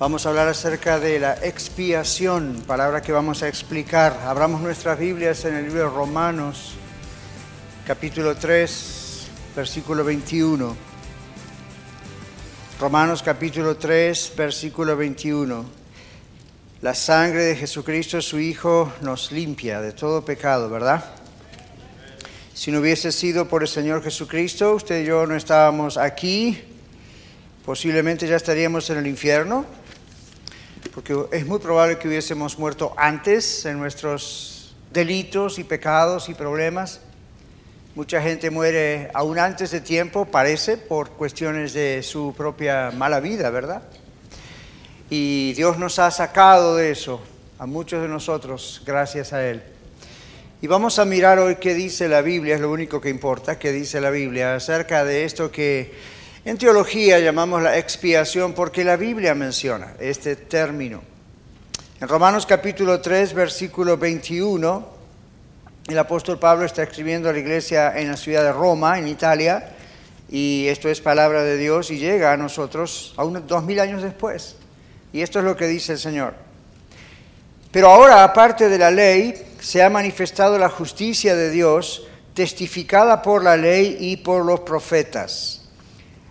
Vamos a hablar acerca de la expiación, palabra que vamos a explicar. Abramos nuestras Biblias en el libro de Romanos, capítulo 3, versículo 21. Romanos capítulo 3, versículo 21. La sangre de Jesucristo, su Hijo, nos limpia de todo pecado, ¿verdad? Si no hubiese sido por el Señor Jesucristo, usted y yo no estábamos aquí, posiblemente ya estaríamos en el infierno, porque es muy probable que hubiésemos muerto antes en nuestros delitos y pecados y problemas. Mucha gente muere aún antes de tiempo, parece, por cuestiones de su propia mala vida, ¿verdad? Y Dios nos ha sacado de eso, a muchos de nosotros, gracias a Él. Y vamos a mirar hoy qué dice la Biblia, es lo único que importa, qué dice la Biblia acerca de esto que en teología llamamos la expiación, porque la Biblia menciona este término. En Romanos capítulo 3, versículo 21, el apóstol Pablo está escribiendo a la iglesia en la ciudad de Roma, en Italia, y esto es palabra de Dios y llega a nosotros aún dos mil años después. Y esto es lo que dice el Señor. Pero ahora, aparte de la ley, se ha manifestado la justicia de Dios, testificada por la ley y por los profetas.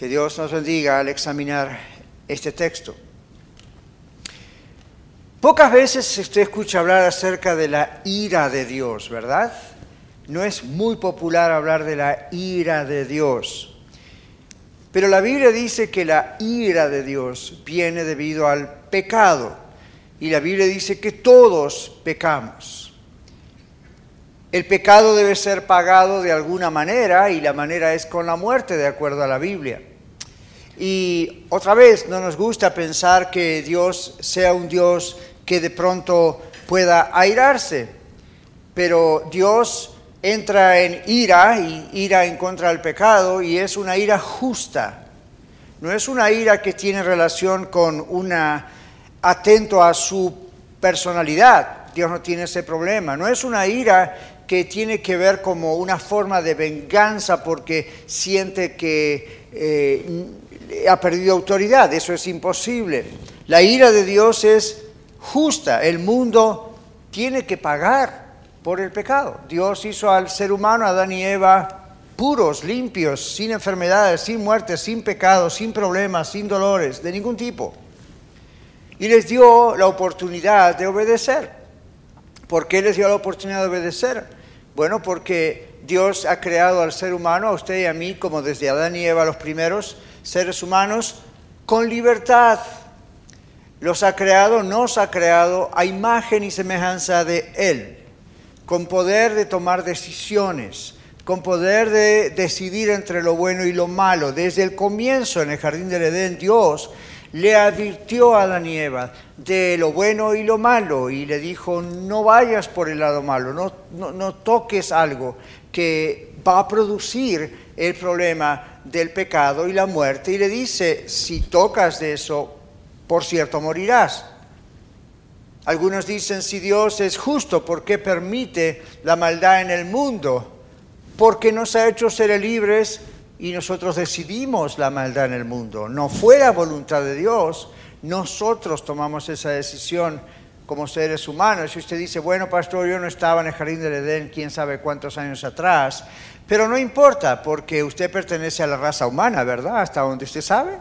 Que Dios nos bendiga al examinar este texto. Pocas veces usted escucha hablar acerca de la ira de Dios, ¿verdad? No es muy popular hablar de la ira de Dios. Pero la Biblia dice que la ira de Dios viene debido al pecado. Y la Biblia dice que todos pecamos. El pecado debe ser pagado de alguna manera y la manera es con la muerte, de acuerdo a la Biblia. Y otra vez, no nos gusta pensar que Dios sea un Dios que de pronto pueda airarse, pero Dios entra en ira y ira en contra del pecado y es una ira justa. No es una ira que tiene relación con una atento a su personalidad. Dios no tiene ese problema. No es una ira que tiene que ver como una forma de venganza porque siente que eh, ha perdido autoridad. Eso es imposible. La ira de Dios es justa. El mundo tiene que pagar por el pecado. Dios hizo al ser humano, Adán y Eva, puros, limpios, sin enfermedades, sin muerte, sin pecado, sin problemas, sin dolores, de ningún tipo. Y les dio la oportunidad de obedecer. ¿Por qué les dio la oportunidad de obedecer? Bueno, porque Dios ha creado al ser humano, a usted y a mí, como desde Adán y Eva, los primeros seres humanos, con libertad. Los ha creado, nos ha creado a imagen y semejanza de Él, con poder de tomar decisiones, con poder de decidir entre lo bueno y lo malo. Desde el comienzo en el jardín del Edén, Dios le advirtió a Adán de lo bueno y lo malo y le dijo, no vayas por el lado malo, no, toques algo que va a producir el problema del pecado y la muerte. Y le dice, si tocas de eso, por cierto morirás. Algunos dicen, si Dios es justo, ¿por qué permite la maldad en el mundo? Porque nos ha hecho seres libres y nosotros decidimos la maldad en el mundo. No fue la voluntad de Dios, nosotros tomamos esa decisión como seres humanos. Y usted dice, bueno, pastor, yo no estaba en el jardín del Edén quién sabe cuántos años atrás, pero no importa, porque usted pertenece a la raza humana, ¿verdad? Hasta donde usted sabe.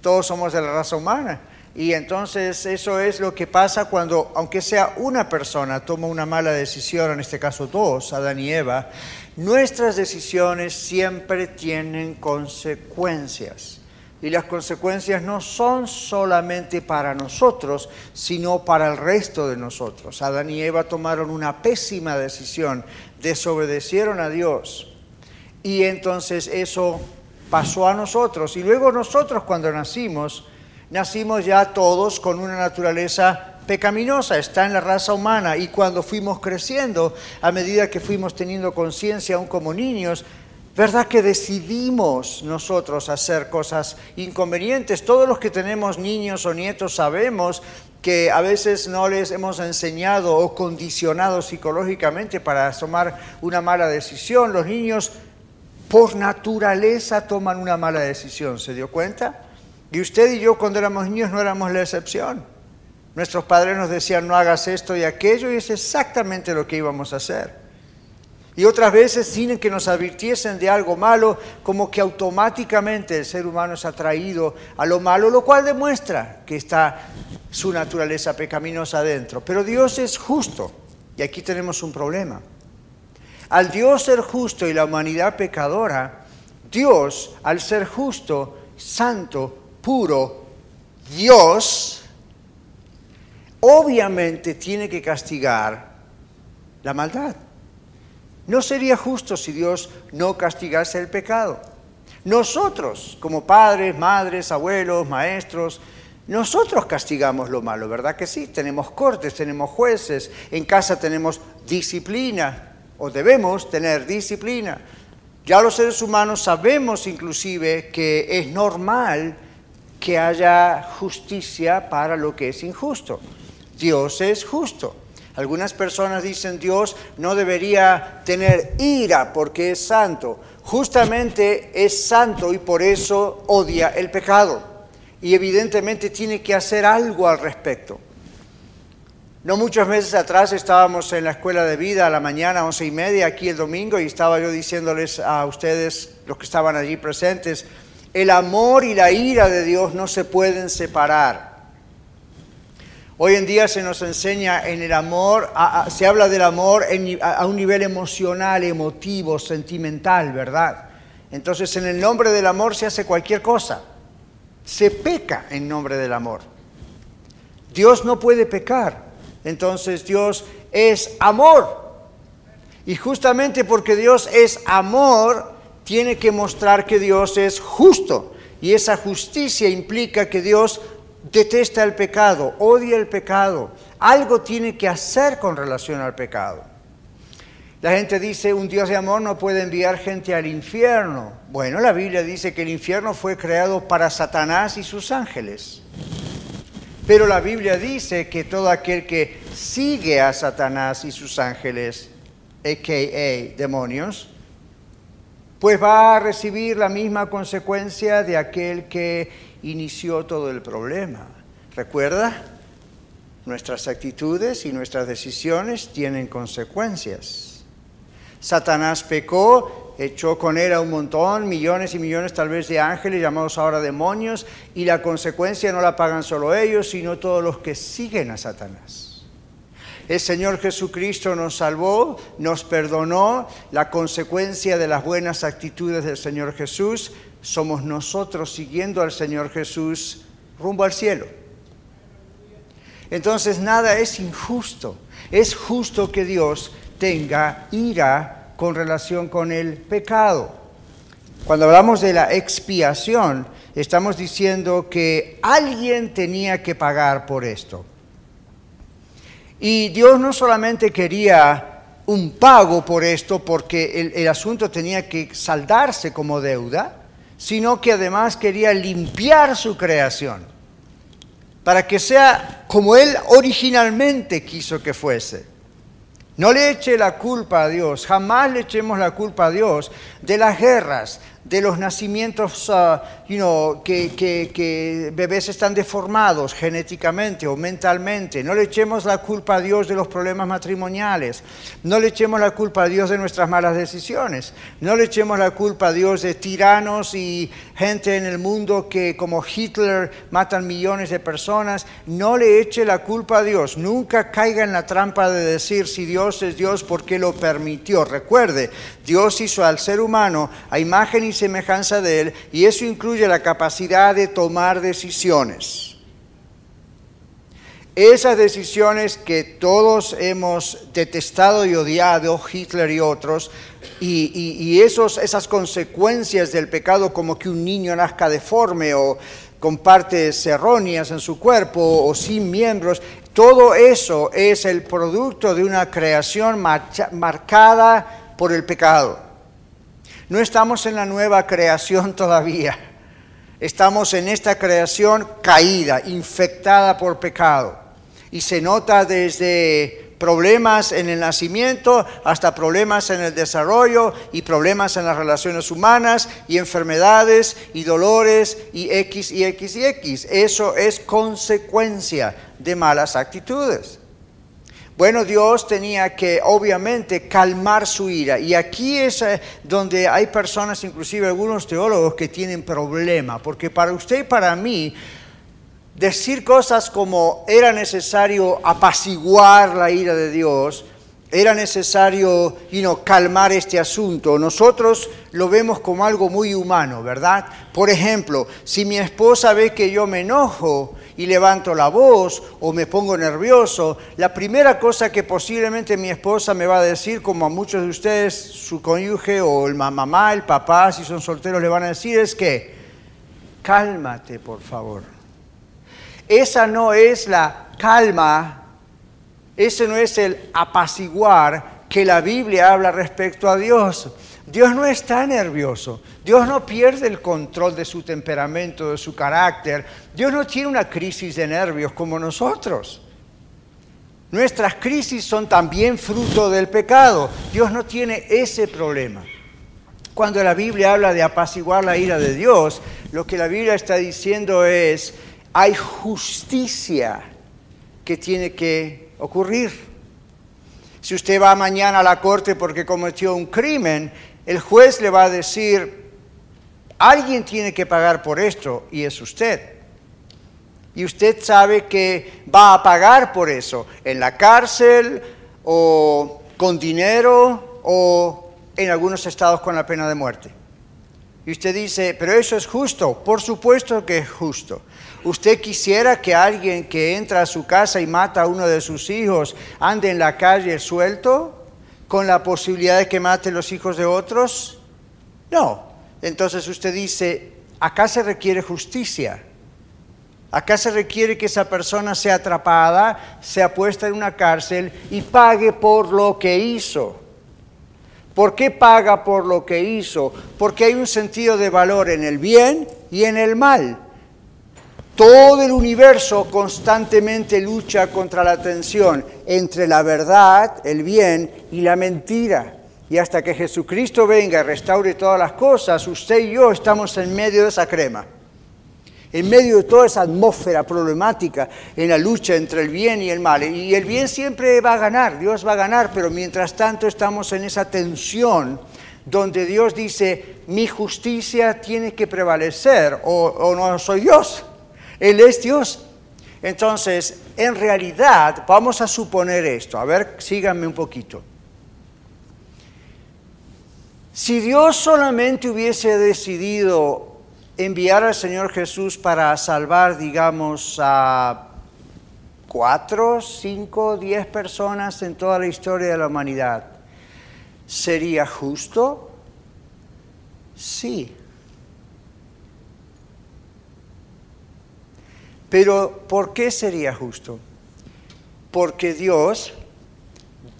Todos somos de la raza humana. Y entonces eso es lo que pasa cuando, aunque sea una persona, toma una mala decisión, en este caso dos, Adán y Eva, nuestras decisiones siempre tienen consecuencias. Y las consecuencias no son solamente para nosotros, sino para el resto de nosotros. Adán y Eva tomaron una pésima decisión, desobedecieron a Dios. Y entonces eso pasó a nosotros. Y luego nosotros cuando nacimos, nacimos ya todos con una naturaleza pecaminosa, está en la raza humana y cuando fuimos creciendo, a medida que fuimos teniendo conciencia aún como niños, ¿verdad que decidimos nosotros hacer cosas inconvenientes? Todos los que tenemos niños o nietos sabemos que a veces no les hemos enseñado o condicionado psicológicamente para tomar una mala decisión. Los niños por naturaleza toman una mala decisión, ¿se dio cuenta? Y usted y yo cuando éramos niños no éramos la excepción. Nuestros padres nos decían no hagas esto y aquello y es exactamente lo que íbamos a hacer. Y otras veces, sin que nos advirtiesen de algo malo, como que automáticamente el ser humano es atraído a lo malo, lo cual demuestra que está su naturaleza pecaminosa adentro. Pero Dios es justo, y aquí tenemos un problema. Al Dios ser justo y la humanidad pecadora, Dios, al ser justo, santo, puro Dios, obviamente tiene que castigar la maldad. No sería justo si Dios no castigase el pecado. Nosotros, como padres, madres, abuelos, maestros, nosotros castigamos lo malo, ¿verdad que sí? Tenemos cortes, tenemos jueces, en casa tenemos disciplina, o debemos tener disciplina. Ya los seres humanos sabemos inclusive que es normal que haya justicia para lo que es injusto. Dios es justo. Algunas personas dicen Dios no debería tener ira porque es santo. Justamente es santo y por eso odia el pecado. Y evidentemente tiene que hacer algo al respecto. No muchos meses atrás estábamos en la escuela de vida a la mañana, once y media, aquí el domingo, y estaba yo diciéndoles a ustedes, los que estaban allí presentes, el amor y la ira de Dios no se pueden separar. Hoy en día se nos enseña en el amor, se habla del amor a, un nivel emocional, emotivo, sentimental, ¿verdad? Entonces en el nombre del amor se hace cualquier cosa. Se peca en nombre del amor. Dios no puede pecar. Entonces Dios es amor. Y justamente porque Dios es amor, tiene que mostrar que Dios es justo. Y esa justicia implica que Dios detesta el pecado, odia el pecado. Algo tiene que hacer con relación al pecado. La gente dice, un Dios de amor no puede enviar gente al infierno. Bueno, la Biblia dice que el infierno fue creado para Satanás y sus ángeles. Pero la Biblia dice que todo aquel que sigue a Satanás y sus ángeles, a.k.a. demonios, pues va a recibir la misma consecuencia de aquel que inició todo el problema. ¿Recuerda? Nuestras actitudes y nuestras decisiones tienen consecuencias. Satanás pecó, echó con él a un montón, millones y millones tal vez de ángeles, llamados ahora demonios, y la consecuencia no la pagan solo ellos, sino todos los que siguen a Satanás. El Señor Jesucristo nos salvó, nos perdonó. La consecuencia de las buenas actitudes del Señor Jesús somos nosotros siguiendo al Señor Jesús rumbo al cielo. Entonces nada es injusto. Es justo que Dios tenga ira con relación con el pecado. Cuando hablamos de la expiación, estamos diciendo que alguien tenía que pagar por esto. Y Dios no solamente quería un pago por esto porque el, asunto tenía que saldarse como deuda, sino que además quería limpiar su creación. para que sea como Él originalmente quiso que fuese. No le eche la culpa a Dios, jamás le echemos la culpa a Dios de las guerras, de los nacimientos, know, que, que, bebés están deformados genéticamente o mentalmente. No le echemos la culpa a Dios de los problemas matrimoniales. No le echemos la culpa a Dios de nuestras malas decisiones. No le echemos la culpa a Dios de tiranos y gente en el mundo que como Hitler matan millones de personas. No le eche la culpa a Dios. Nunca caiga en la trampa de decir si Dios es Dios porque lo permitió. Recuerde, Dios hizo al ser humano a imagen y semejanza de Él y eso incluye la capacidad de tomar decisiones. Esas decisiones que todos hemos detestado y odiado, Hitler y otros, y, esos, esas consecuencias del pecado como que un niño nazca deforme o con partes erróneas en su cuerpo o sin miembros, todo eso es el producto de una creación marcada por el pecado. No estamos en la nueva creación todavía. Estamos en esta creación caída, infectada por pecado. Y se nota desde problemas en el nacimiento hasta problemas en el desarrollo y problemas en las relaciones humanas y enfermedades y dolores y X y X y X. Eso es consecuencia de malas actitudes. Bueno, Dios tenía que obviamente calmar su ira. Y aquí es eh, donde hay personas, inclusive algunos teólogos, que tienen problema. Porque para usted y para mí, decir cosas como era necesario apaciguar la ira de Dios, era necesario calmar este asunto. Nosotros lo vemos como algo muy humano, ¿verdad? Por ejemplo, si mi esposa ve que yo me enojo, y levanto la voz o me pongo nervioso, la primera cosa que posiblemente mi esposa me va a decir, como a muchos de ustedes, su cónyuge o el mamá, el papá, si son solteros, le van a decir es que, cálmate por favor. Esa no es la calma, ese no es el apaciguar que la Biblia habla respecto a Dios. Dios no está nervioso, Dios no pierde el control de su temperamento, de su carácter, Dios no tiene una crisis de nervios como nosotros. Nuestras crisis son también fruto del pecado, Dios no tiene ese problema. Cuando la Biblia habla de apaciguar la ira de Dios, lo que la Biblia está diciendo es, hay justicia que tiene que ocurrir. Si usted va mañana a la corte porque cometió un crimen, el juez le va a decir, alguien tiene que pagar por esto y es usted. Y usted sabe que va a pagar por eso en la cárcel o con dinero o en algunos estados con la pena de muerte. Y usted dice, pero eso es justo. Por supuesto que es justo. ¿Usted quisiera que alguien que entra a su casa y mata a uno de sus hijos ande en la calle suelto? con la posibilidad de que mate los hijos de otros? No. Entonces usted dice, acá se requiere justicia. Acá se requiere que esa persona sea atrapada, sea puesta en una cárcel y pague por lo que hizo. ¿Por qué paga por lo que hizo? Porque hay un sentido de valor en el bien y en el mal. Todo el universo constantemente lucha contra la tensión entre la verdad, el bien y la mentira. Y hasta que Jesucristo venga y restaure todas las cosas, usted y yo estamos en medio de esa crema. En medio de toda esa atmósfera problemática en la lucha entre el bien y el mal. Y el bien siempre va a ganar, Dios va a ganar, pero mientras tanto estamos en esa tensión donde Dios dice, mi justicia tiene que prevalecer o, o no soy Dios. Él es Dios. Entonces, en realidad, vamos a suponer esto. A ver, síganme un poquito. Si Dios solamente hubiese decidido enviar al Señor Jesús para salvar, digamos, a cuatro, cinco, diez personas en toda la historia de la humanidad, ¿sería justo? Sí. Pero ¿por qué sería justo? Porque Dios,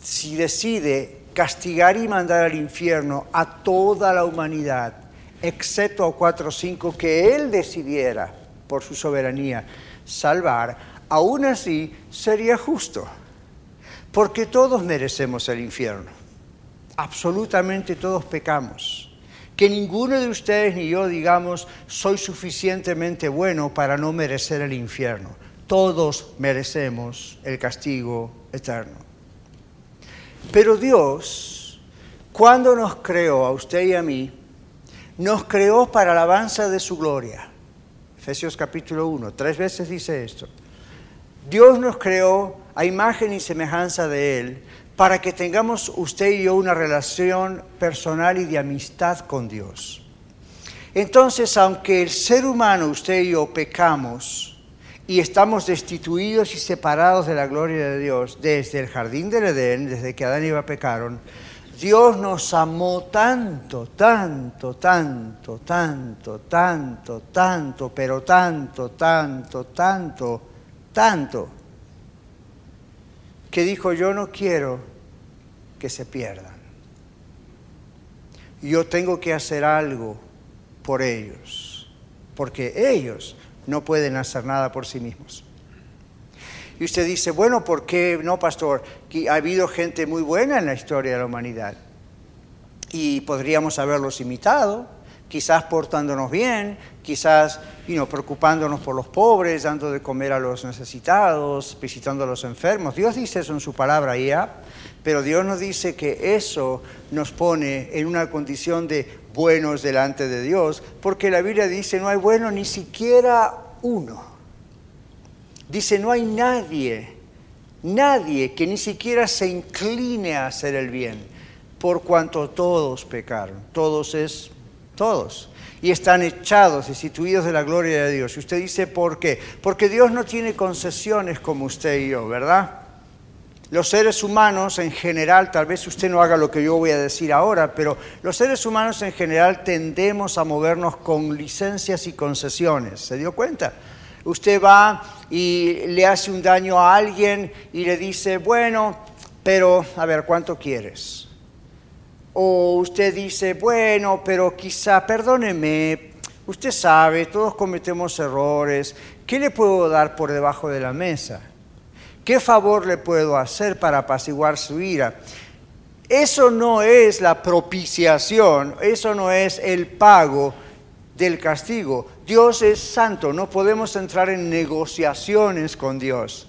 si decide castigar y mandar al infierno a toda la humanidad, excepto a cuatro o cinco que Él decidiera por su soberanía, salvar, aún así sería justo, porque todos merecemos el infierno. Absolutamente todos pecamos. Que ninguno de ustedes ni yo digamos, soy suficientemente bueno para no merecer el infierno. Todos merecemos el castigo eterno. Pero Dios, cuando nos creó a usted y a mí, nos creó para alabanza de su gloria. Efesios capítulo 1, tres veces dice esto. Dios nos creó a imagen y semejanza de Él para que tengamos usted y yo una relación personal y de amistad con Dios. Entonces, aunque el ser humano, usted y yo, pecamos y estamos destituidos y separados de la gloria de Dios desde el jardín del Edén, desde que Adán y Eva pecaron, Dios nos amó tanto, tanto, tanto, tanto, tanto, tanto, pero tanto, tanto, tanto, tanto, que dijo, yo no quiero que se pierdan. Yo tengo que hacer algo por ellos, porque ellos no pueden hacer nada por sí mismos. Y usted dice, bueno, ¿por qué no, pastor? Ha habido gente muy buena en la historia de la humanidad y podríamos haberlos imitado, quizás portándonos bien, quizás preocupándonos por los pobres, dando de comer a los necesitados, visitando a los enfermos. Dios dice eso en su palabra ya, pero Dios nos dice que eso nos pone en una condición de buenos delante de Dios, porque la Biblia dice no hay bueno ni siquiera uno. Dice, no hay nadie, nadie que ni siquiera se incline a hacer el bien, por cuanto todos pecaron. Todos es todos. Y están echados, destituidos de la gloria de Dios. Y usted dice, ¿por qué? Porque Dios no tiene concesiones como usted y yo, ¿verdad? Los seres humanos en general, tal vez usted no haga lo que yo voy a decir ahora, pero los seres humanos en general tendemos a movernos con licencias y concesiones. ¿Se dio cuenta? Usted va y le hace un daño a alguien y le dice, bueno, pero a ver, ¿cuánto quieres? O usted dice, bueno, pero quizá, perdóneme, usted sabe, todos cometemos errores, ¿qué le puedo dar por debajo de la mesa? ¿Qué favor le puedo hacer para apaciguar su ira? Eso no es la propiciación, eso no es el pago del castigo. Dios es santo, no podemos entrar en negociaciones con Dios.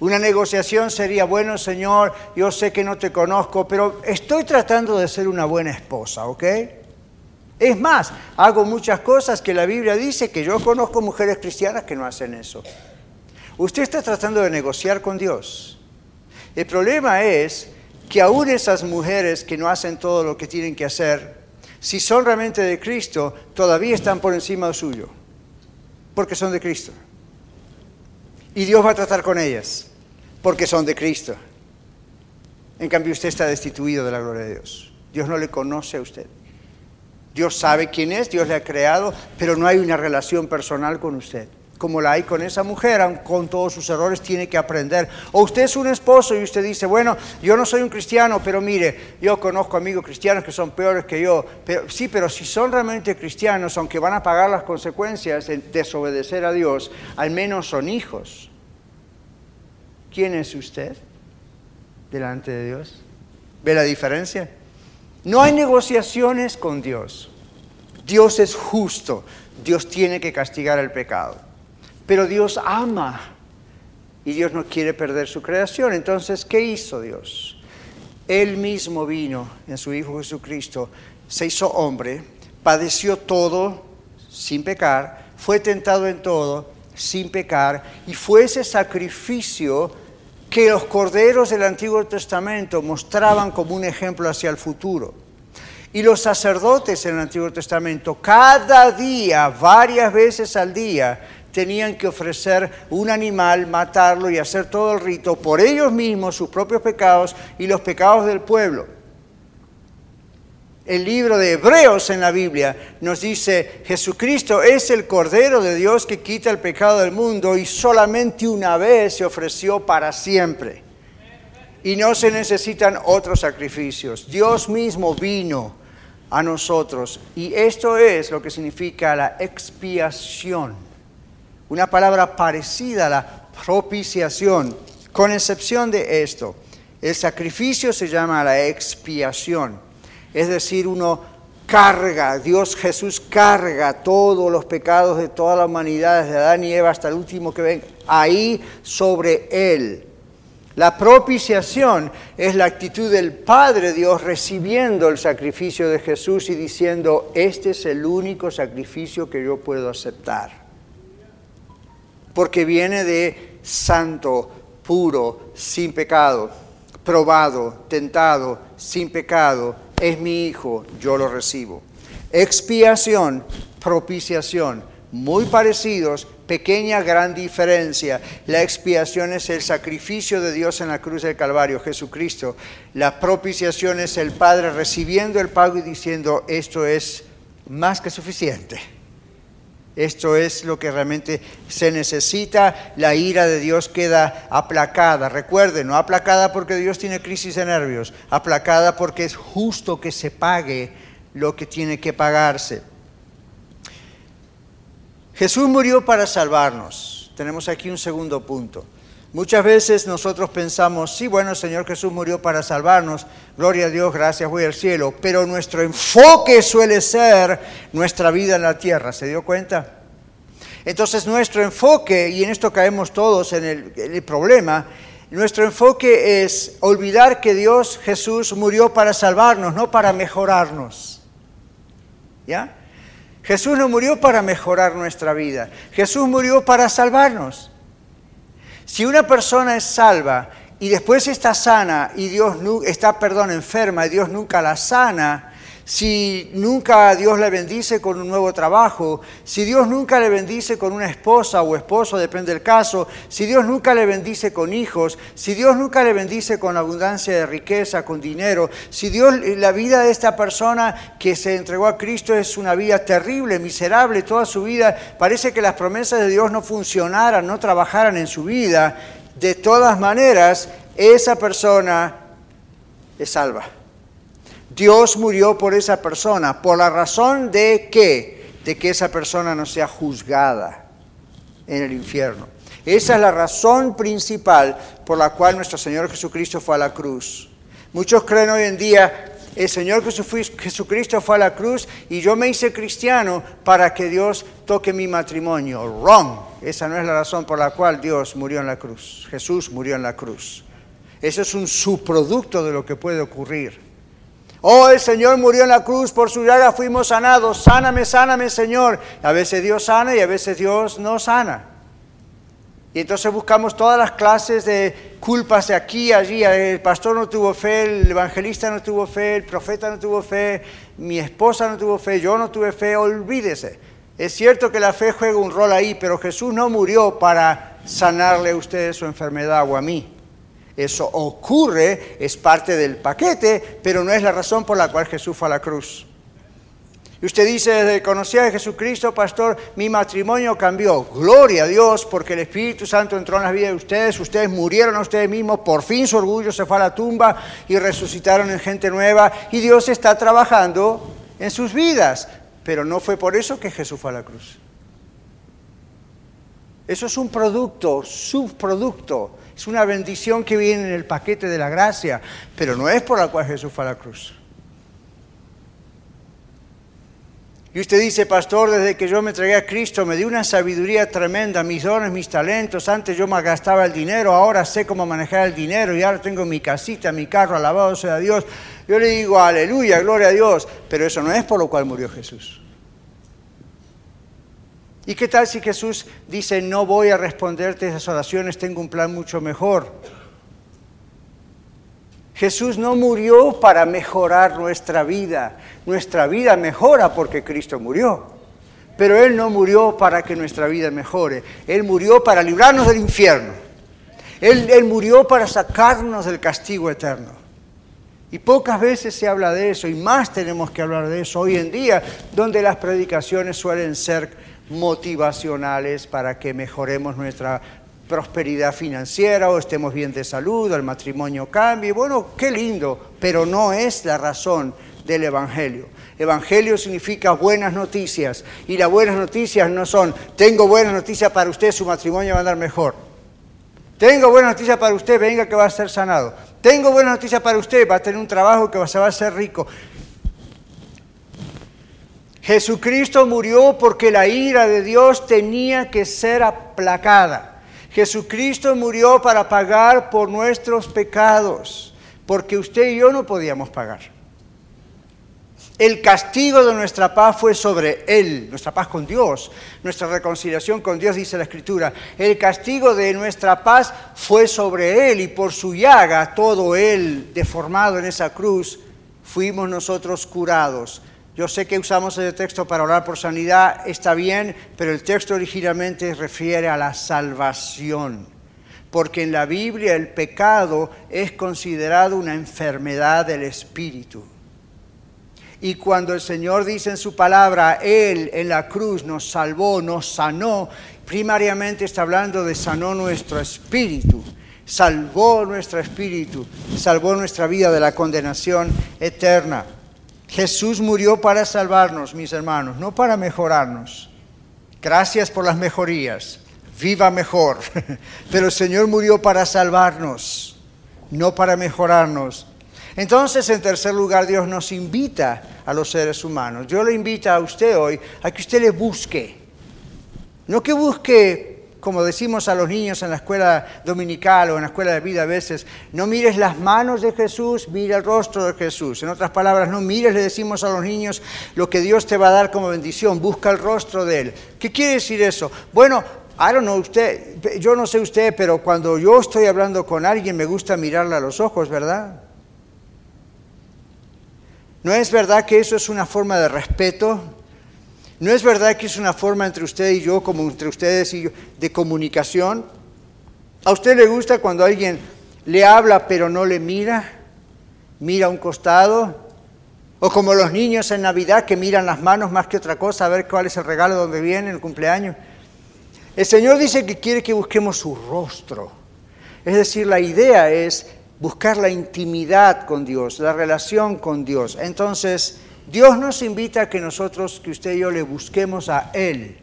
Una negociación sería, bueno Señor, yo sé que no te conozco, pero estoy tratando de ser una buena esposa, ¿ok? Es más, hago muchas cosas que la Biblia dice que yo conozco mujeres cristianas que no hacen eso. Usted está tratando de negociar con Dios. El problema es que aún esas mujeres que no hacen todo lo que tienen que hacer, si son realmente de Cristo, todavía están por encima de suyo, porque son de Cristo. Y Dios va a tratar con ellas, porque son de Cristo. En cambio, usted está destituido de la gloria de Dios. Dios no le conoce a usted. Dios sabe quién es, Dios le ha creado, pero no hay una relación personal con usted como la hay con esa mujer, con todos sus errores, tiene que aprender. O usted es un esposo y usted dice, bueno, yo no soy un cristiano, pero mire, yo conozco amigos cristianos que son peores que yo. Sí, pero si son realmente cristianos, aunque van a pagar las consecuencias de desobedecer a Dios, al menos son hijos. ¿Quién es usted delante de Dios? ¿Ve la diferencia? No hay negociaciones con Dios. Dios es justo. Dios tiene que castigar el pecado. Pero Dios ama y Dios no quiere perder su creación. Entonces, ¿qué hizo Dios? Él mismo vino en su Hijo Jesucristo, se hizo hombre, padeció todo sin pecar, fue tentado en todo sin pecar y fue ese sacrificio que los corderos del Antiguo Testamento mostraban como un ejemplo hacia el futuro. Y los sacerdotes en el Antiguo Testamento, cada día, varias veces al día, tenían que ofrecer un animal, matarlo y hacer todo el rito por ellos mismos, sus propios pecados y los pecados del pueblo. El libro de Hebreos en la Biblia nos dice, Jesucristo es el Cordero de Dios que quita el pecado del mundo y solamente una vez se ofreció para siempre. Y no se necesitan otros sacrificios. Dios mismo vino a nosotros y esto es lo que significa la expiación una palabra parecida a la propiciación, con excepción de esto. El sacrificio se llama la expiación, es decir, uno carga, Dios Jesús carga todos los pecados de toda la humanidad, desde Adán y Eva hasta el último que ven, ahí sobre Él. La propiciación es la actitud del Padre Dios recibiendo el sacrificio de Jesús y diciendo, este es el único sacrificio que yo puedo aceptar. Porque viene de santo, puro, sin pecado, probado, tentado, sin pecado, es mi hijo, yo lo recibo. Expiación, propiciación, muy parecidos, pequeña gran diferencia. La expiación es el sacrificio de Dios en la cruz del Calvario, Jesucristo. La propiciación es el Padre recibiendo el pago y diciendo, esto es más que suficiente. Esto es lo que realmente se necesita. La ira de Dios queda aplacada. Recuerden, no aplacada porque Dios tiene crisis de nervios, aplacada porque es justo que se pague lo que tiene que pagarse. Jesús murió para salvarnos. Tenemos aquí un segundo punto. Muchas veces nosotros pensamos, sí, bueno, el Señor Jesús murió para salvarnos, gloria a Dios, gracias, voy al cielo, pero nuestro enfoque suele ser nuestra vida en la tierra, ¿se dio cuenta? Entonces nuestro enfoque, y en esto caemos todos en el, en el problema, nuestro enfoque es olvidar que Dios Jesús murió para salvarnos, no para mejorarnos. ¿Ya? Jesús no murió para mejorar nuestra vida, Jesús murió para salvarnos. Si una persona es salva y después está sana y Dios está, perdón, enferma y Dios nunca la sana, si nunca Dios le bendice con un nuevo trabajo, si Dios nunca le bendice con una esposa o esposo, depende del caso, si Dios nunca le bendice con hijos, si Dios nunca le bendice con abundancia de riqueza, con dinero, si Dios, la vida de esta persona que se entregó a Cristo es una vida terrible, miserable, toda su vida, parece que las promesas de Dios no funcionaran, no trabajaran en su vida, de todas maneras, esa persona es salva. Dios murió por esa persona, por la razón de que, de que esa persona no sea juzgada en el infierno. Esa es la razón principal por la cual nuestro Señor Jesucristo fue a la cruz. Muchos creen hoy en día, el Señor Jesucristo fue a la cruz y yo me hice cristiano para que Dios toque mi matrimonio. Wrong. Esa no es la razón por la cual Dios murió en la cruz. Jesús murió en la cruz. Eso es un subproducto de lo que puede ocurrir. Oh, el Señor murió en la cruz, por su llaga fuimos sanados. Sáname, sáname, Señor. A veces Dios sana y a veces Dios no sana. Y entonces buscamos todas las clases de culpas de aquí allí. El pastor no tuvo fe, el evangelista no tuvo fe, el profeta no tuvo fe, mi esposa no tuvo fe, yo no tuve fe. Olvídese. Es cierto que la fe juega un rol ahí, pero Jesús no murió para sanarle a usted su enfermedad o a mí. Eso ocurre, es parte del paquete, pero no es la razón por la cual Jesús fue a la cruz. Y usted dice, que conocí a Jesucristo, pastor, mi matrimonio cambió. Gloria a Dios, porque el Espíritu Santo entró en la vida de ustedes, ustedes murieron a ustedes mismos, por fin su orgullo se fue a la tumba y resucitaron en gente nueva. Y Dios está trabajando en sus vidas. Pero no fue por eso que Jesús fue a la cruz. Eso es un producto, subproducto es una bendición que viene en el paquete de la gracia, pero no es por la cual Jesús fue a la cruz. Y usted dice, pastor, desde que yo me entregué a Cristo me dio una sabiduría tremenda, mis dones, mis talentos. Antes yo me gastaba el dinero, ahora sé cómo manejar el dinero y ahora tengo mi casita, mi carro, alabado sea Dios. Yo le digo, aleluya, gloria a Dios, pero eso no es por lo cual murió Jesús. ¿Y qué tal si Jesús dice, no voy a responderte esas oraciones, tengo un plan mucho mejor? Jesús no murió para mejorar nuestra vida. Nuestra vida mejora porque Cristo murió. Pero Él no murió para que nuestra vida mejore. Él murió para librarnos del infierno. Él, él murió para sacarnos del castigo eterno. Y pocas veces se habla de eso, y más tenemos que hablar de eso hoy en día, donde las predicaciones suelen ser motivacionales para que mejoremos nuestra prosperidad financiera o estemos bien de salud, el matrimonio cambie. Bueno, qué lindo, pero no es la razón del Evangelio. Evangelio significa buenas noticias y las buenas noticias no son, tengo buenas noticias para usted, su matrimonio va a andar mejor. Tengo buenas noticias para usted, venga que va a ser sanado. Tengo buenas noticias para usted, va a tener un trabajo que se va a hacer rico. Jesucristo murió porque la ira de Dios tenía que ser aplacada. Jesucristo murió para pagar por nuestros pecados, porque usted y yo no podíamos pagar. El castigo de nuestra paz fue sobre Él, nuestra paz con Dios, nuestra reconciliación con Dios, dice la Escritura. El castigo de nuestra paz fue sobre Él y por su llaga, todo Él deformado en esa cruz, fuimos nosotros curados. Yo sé que usamos ese texto para orar por sanidad, está bien, pero el texto originalmente refiere a la salvación, porque en la Biblia el pecado es considerado una enfermedad del espíritu. Y cuando el Señor dice en su palabra, Él en la cruz nos salvó, nos sanó, primariamente está hablando de sanó nuestro espíritu, salvó nuestro espíritu, salvó nuestra vida de la condenación eterna. Jesús murió para salvarnos, mis hermanos, no para mejorarnos. Gracias por las mejorías. Viva mejor. Pero el Señor murió para salvarnos, no para mejorarnos. Entonces, en tercer lugar, Dios nos invita a los seres humanos. Yo le invito a usted hoy a que usted le busque. No que busque como decimos a los niños en la escuela dominical o en la escuela de vida a veces, no mires las manos de Jesús, mira el rostro de Jesús. En otras palabras, no mires, le decimos a los niños, lo que Dios te va a dar como bendición, busca el rostro de Él. ¿Qué quiere decir eso? Bueno, I don't know usted, yo no sé usted, pero cuando yo estoy hablando con alguien me gusta mirarle a los ojos, ¿verdad? ¿No es verdad que eso es una forma de respeto? ¿No es verdad que es una forma entre usted y yo, como entre ustedes y yo, de comunicación? ¿A usted le gusta cuando alguien le habla pero no le mira? ¿Mira a un costado? ¿O como los niños en Navidad que miran las manos más que otra cosa a ver cuál es el regalo donde viene el cumpleaños? El Señor dice que quiere que busquemos su rostro. Es decir, la idea es buscar la intimidad con Dios, la relación con Dios. Entonces, Dios nos invita a que nosotros, que usted y yo le busquemos a Él.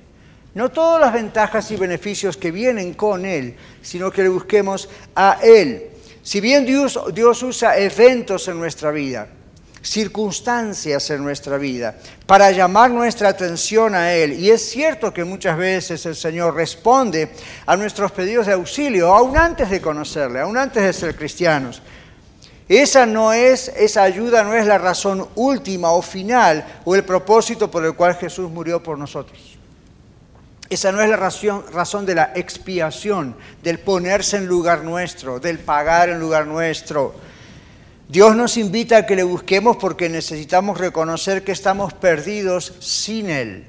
No todas las ventajas y beneficios que vienen con Él, sino que le busquemos a Él. Si bien Dios, Dios usa eventos en nuestra vida, circunstancias en nuestra vida, para llamar nuestra atención a Él. Y es cierto que muchas veces el Señor responde a nuestros pedidos de auxilio, aún antes de conocerle, aún antes de ser cristianos. Esa no es, esa ayuda no es la razón última o final o el propósito por el cual Jesús murió por nosotros. Esa no es la razón, razón de la expiación, del ponerse en lugar nuestro, del pagar en lugar nuestro. Dios nos invita a que le busquemos porque necesitamos reconocer que estamos perdidos sin Él.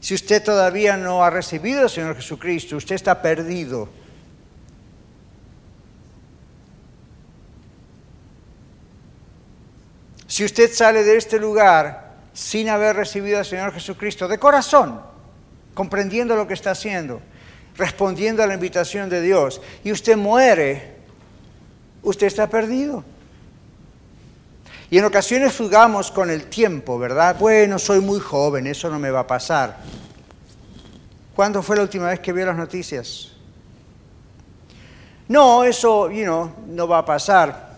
Si usted todavía no ha recibido al Señor Jesucristo, usted está perdido Si usted sale de este lugar sin haber recibido al Señor Jesucristo de corazón, comprendiendo lo que está haciendo, respondiendo a la invitación de Dios, y usted muere, usted está perdido. Y en ocasiones jugamos con el tiempo, ¿verdad? Bueno, soy muy joven, eso no me va a pasar. ¿Cuándo fue la última vez que vio las noticias? No, eso, you know, no va a pasar.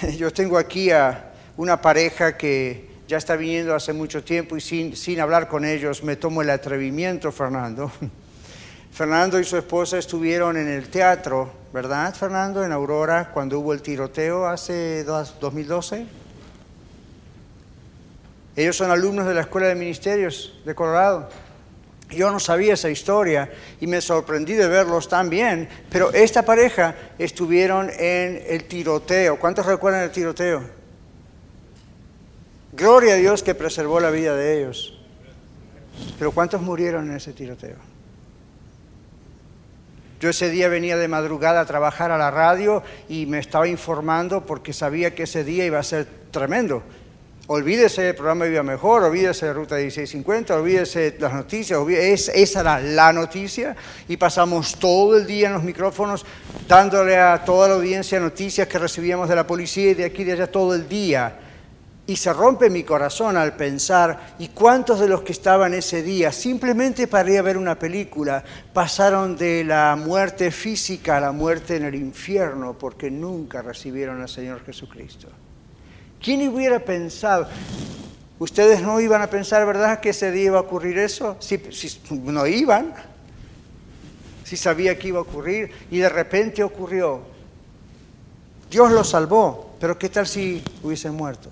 Yo tengo aquí a una pareja que ya está viniendo hace mucho tiempo y sin, sin hablar con ellos me tomo el atrevimiento, Fernando. Fernando y su esposa estuvieron en el teatro, ¿verdad, Fernando? En Aurora, cuando hubo el tiroteo hace 2012. Ellos son alumnos de la Escuela de Ministerios de Colorado. Yo no sabía esa historia y me sorprendí de verlos tan bien, pero esta pareja estuvieron en el tiroteo. ¿Cuántos recuerdan el tiroteo? Gloria a Dios que preservó la vida de ellos. Pero ¿cuántos murieron en ese tiroteo? Yo ese día venía de madrugada a trabajar a la radio y me estaba informando porque sabía que ese día iba a ser tremendo. Olvídese del programa Viva Mejor, olvídese de Ruta 1650, olvídese las noticias, esa era la noticia y pasamos todo el día en los micrófonos dándole a toda la audiencia noticias que recibíamos de la policía y de aquí y de allá todo el día Y se rompe mi corazón al pensar, ¿y cuántos de los que estaban ese día, simplemente para ir a ver una película, pasaron de la muerte física a la muerte en el infierno porque nunca recibieron al Señor Jesucristo? ¿Quién hubiera pensado? Ustedes no iban a pensar, ¿verdad?, que ese día iba a ocurrir eso. Si, no iban, si sabía que iba a ocurrir y de repente ocurrió. Dios los salvó, pero ¿qué tal si hubiesen muerto?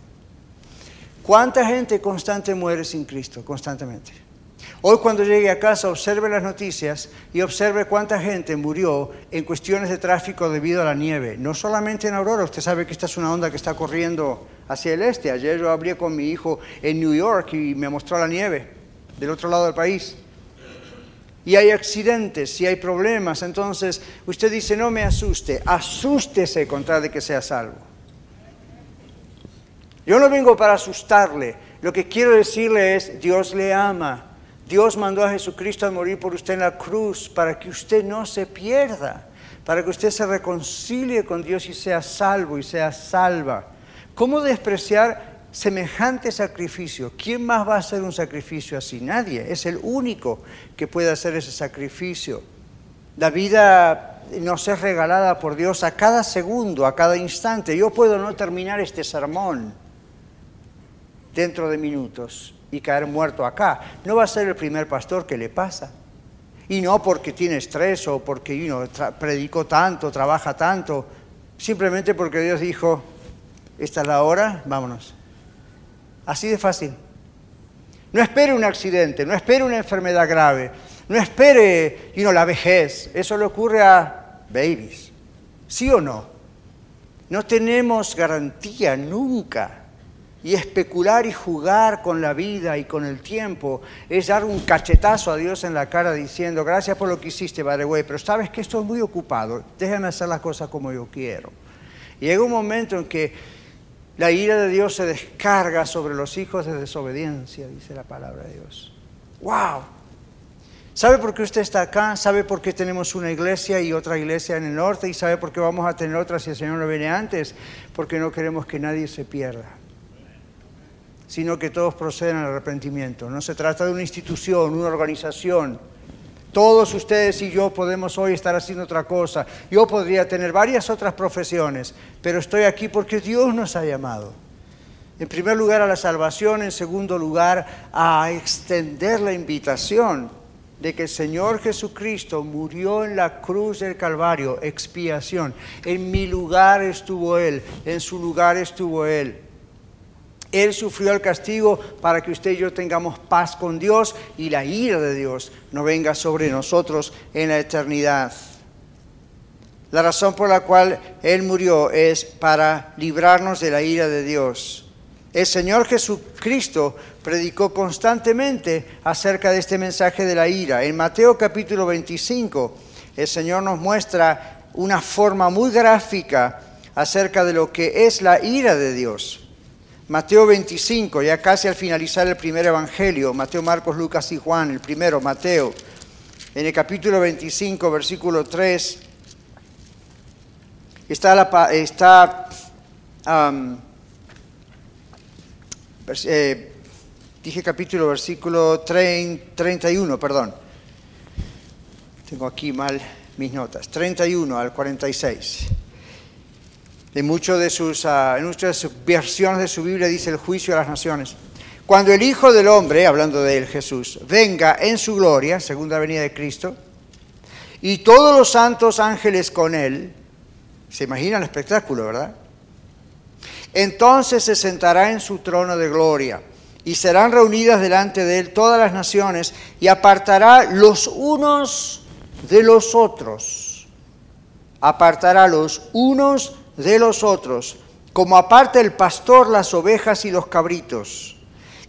¿Cuánta gente constante muere sin Cristo? Constantemente. Hoy cuando llegue a casa observe las noticias y observe cuánta gente murió en cuestiones de tráfico debido a la nieve. No solamente en Aurora, usted sabe que esta es una onda que está corriendo hacia el este. Ayer yo hablé con mi hijo en New York y me mostró la nieve del otro lado del país. Y hay accidentes y hay problemas. Entonces usted dice, no me asuste, asústese contra de que sea salvo. Yo no vengo para asustarle. Lo que quiero decirle es, Dios le ama. Dios mandó a Jesucristo a morir por usted en la cruz para que usted no se pierda, para que usted se reconcilie con Dios y sea salvo y sea salva. ¿Cómo despreciar semejante sacrificio? ¿Quién más va a hacer un sacrificio así? Nadie. Es el único que puede hacer ese sacrificio. La vida nos es regalada por Dios a cada segundo, a cada instante. Yo puedo no terminar este sermón dentro de minutos y caer muerto acá. No va a ser el primer pastor que le pasa. Y no porque tiene estrés o porque predicó tanto, trabaja tanto, simplemente porque Dios dijo, esta es la hora, vámonos. Así de fácil. No espere un accidente, no espere una enfermedad grave, no espere la vejez. Eso le ocurre a babies. ¿Sí o no? No tenemos garantía nunca y especular y jugar con la vida y con el tiempo es dar un cachetazo a Dios en la cara diciendo, gracias por lo que hiciste, Padre Güey, pero sabes que estoy muy ocupado, déjame hacer las cosas como yo quiero. Y llega un momento en que la ira de Dios se descarga sobre los hijos de desobediencia, dice la palabra de Dios. ¡Wow! ¿Sabe por qué usted está acá? ¿Sabe por qué tenemos una iglesia y otra iglesia en el norte? ¿Y sabe por qué vamos a tener otra si el Señor no viene antes? Porque no queremos que nadie se pierda sino que todos proceden al arrepentimiento. No se trata de una institución, una organización. Todos ustedes y yo podemos hoy estar haciendo otra cosa. Yo podría tener varias otras profesiones, pero estoy aquí porque Dios nos ha llamado. En primer lugar a la salvación, en segundo lugar a extender la invitación de que el Señor Jesucristo murió en la cruz del Calvario, expiación. En mi lugar estuvo Él, en su lugar estuvo Él. Él sufrió el castigo para que usted y yo tengamos paz con Dios y la ira de Dios no venga sobre nosotros en la eternidad. La razón por la cual Él murió es para librarnos de la ira de Dios. El Señor Jesucristo predicó constantemente acerca de este mensaje de la ira. En Mateo capítulo 25, el Señor nos muestra una forma muy gráfica acerca de lo que es la ira de Dios. Mateo 25, ya casi al finalizar el primer evangelio, Mateo, Marcos, Lucas y Juan, el primero, Mateo, en el capítulo 25, versículo 3, está, eh, dije capítulo, versículo 31, perdón. Tengo aquí mal mis notas, 31 al 46 en muchas de sus, uh, muchas versiones de su Biblia dice el juicio de las naciones. Cuando el Hijo del Hombre, hablando de él Jesús, venga en su gloria, segunda venida de Cristo, y todos los santos ángeles con él, se imagina el espectáculo, ¿verdad? Entonces se sentará en su trono de gloria y serán reunidas delante de él todas las naciones y apartará los unos de los otros. Apartará los unos de los otros, como aparte el pastor las ovejas y los cabritos,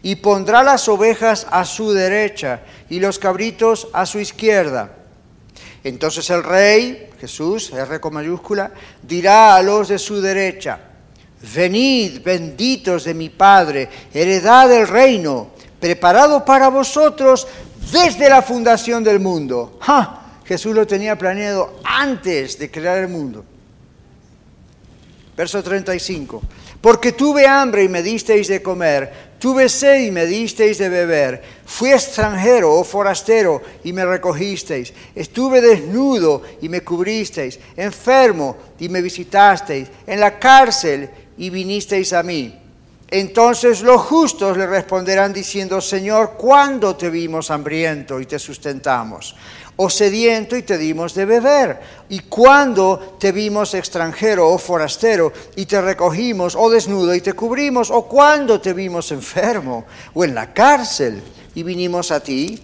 y pondrá las ovejas a su derecha y los cabritos a su izquierda. Entonces el rey, Jesús, R con mayúscula, dirá a los de su derecha, venid benditos de mi Padre, heredad del reino, preparado para vosotros desde la fundación del mundo. Jesús lo tenía planeado antes de crear el mundo. Verso 35. Porque tuve hambre y me disteis de comer, tuve sed y me disteis de beber, fui extranjero o forastero y me recogisteis, estuve desnudo y me cubristeis, enfermo y me visitasteis, en la cárcel y vinisteis a mí. Entonces los justos le responderán diciendo, Señor, ¿cuándo te vimos hambriento y te sustentamos? O sediento y te dimos de beber. ¿Y cuándo te vimos extranjero o forastero y te recogimos? O desnudo y te cubrimos. ¿O cuándo te vimos enfermo o en la cárcel y vinimos a ti?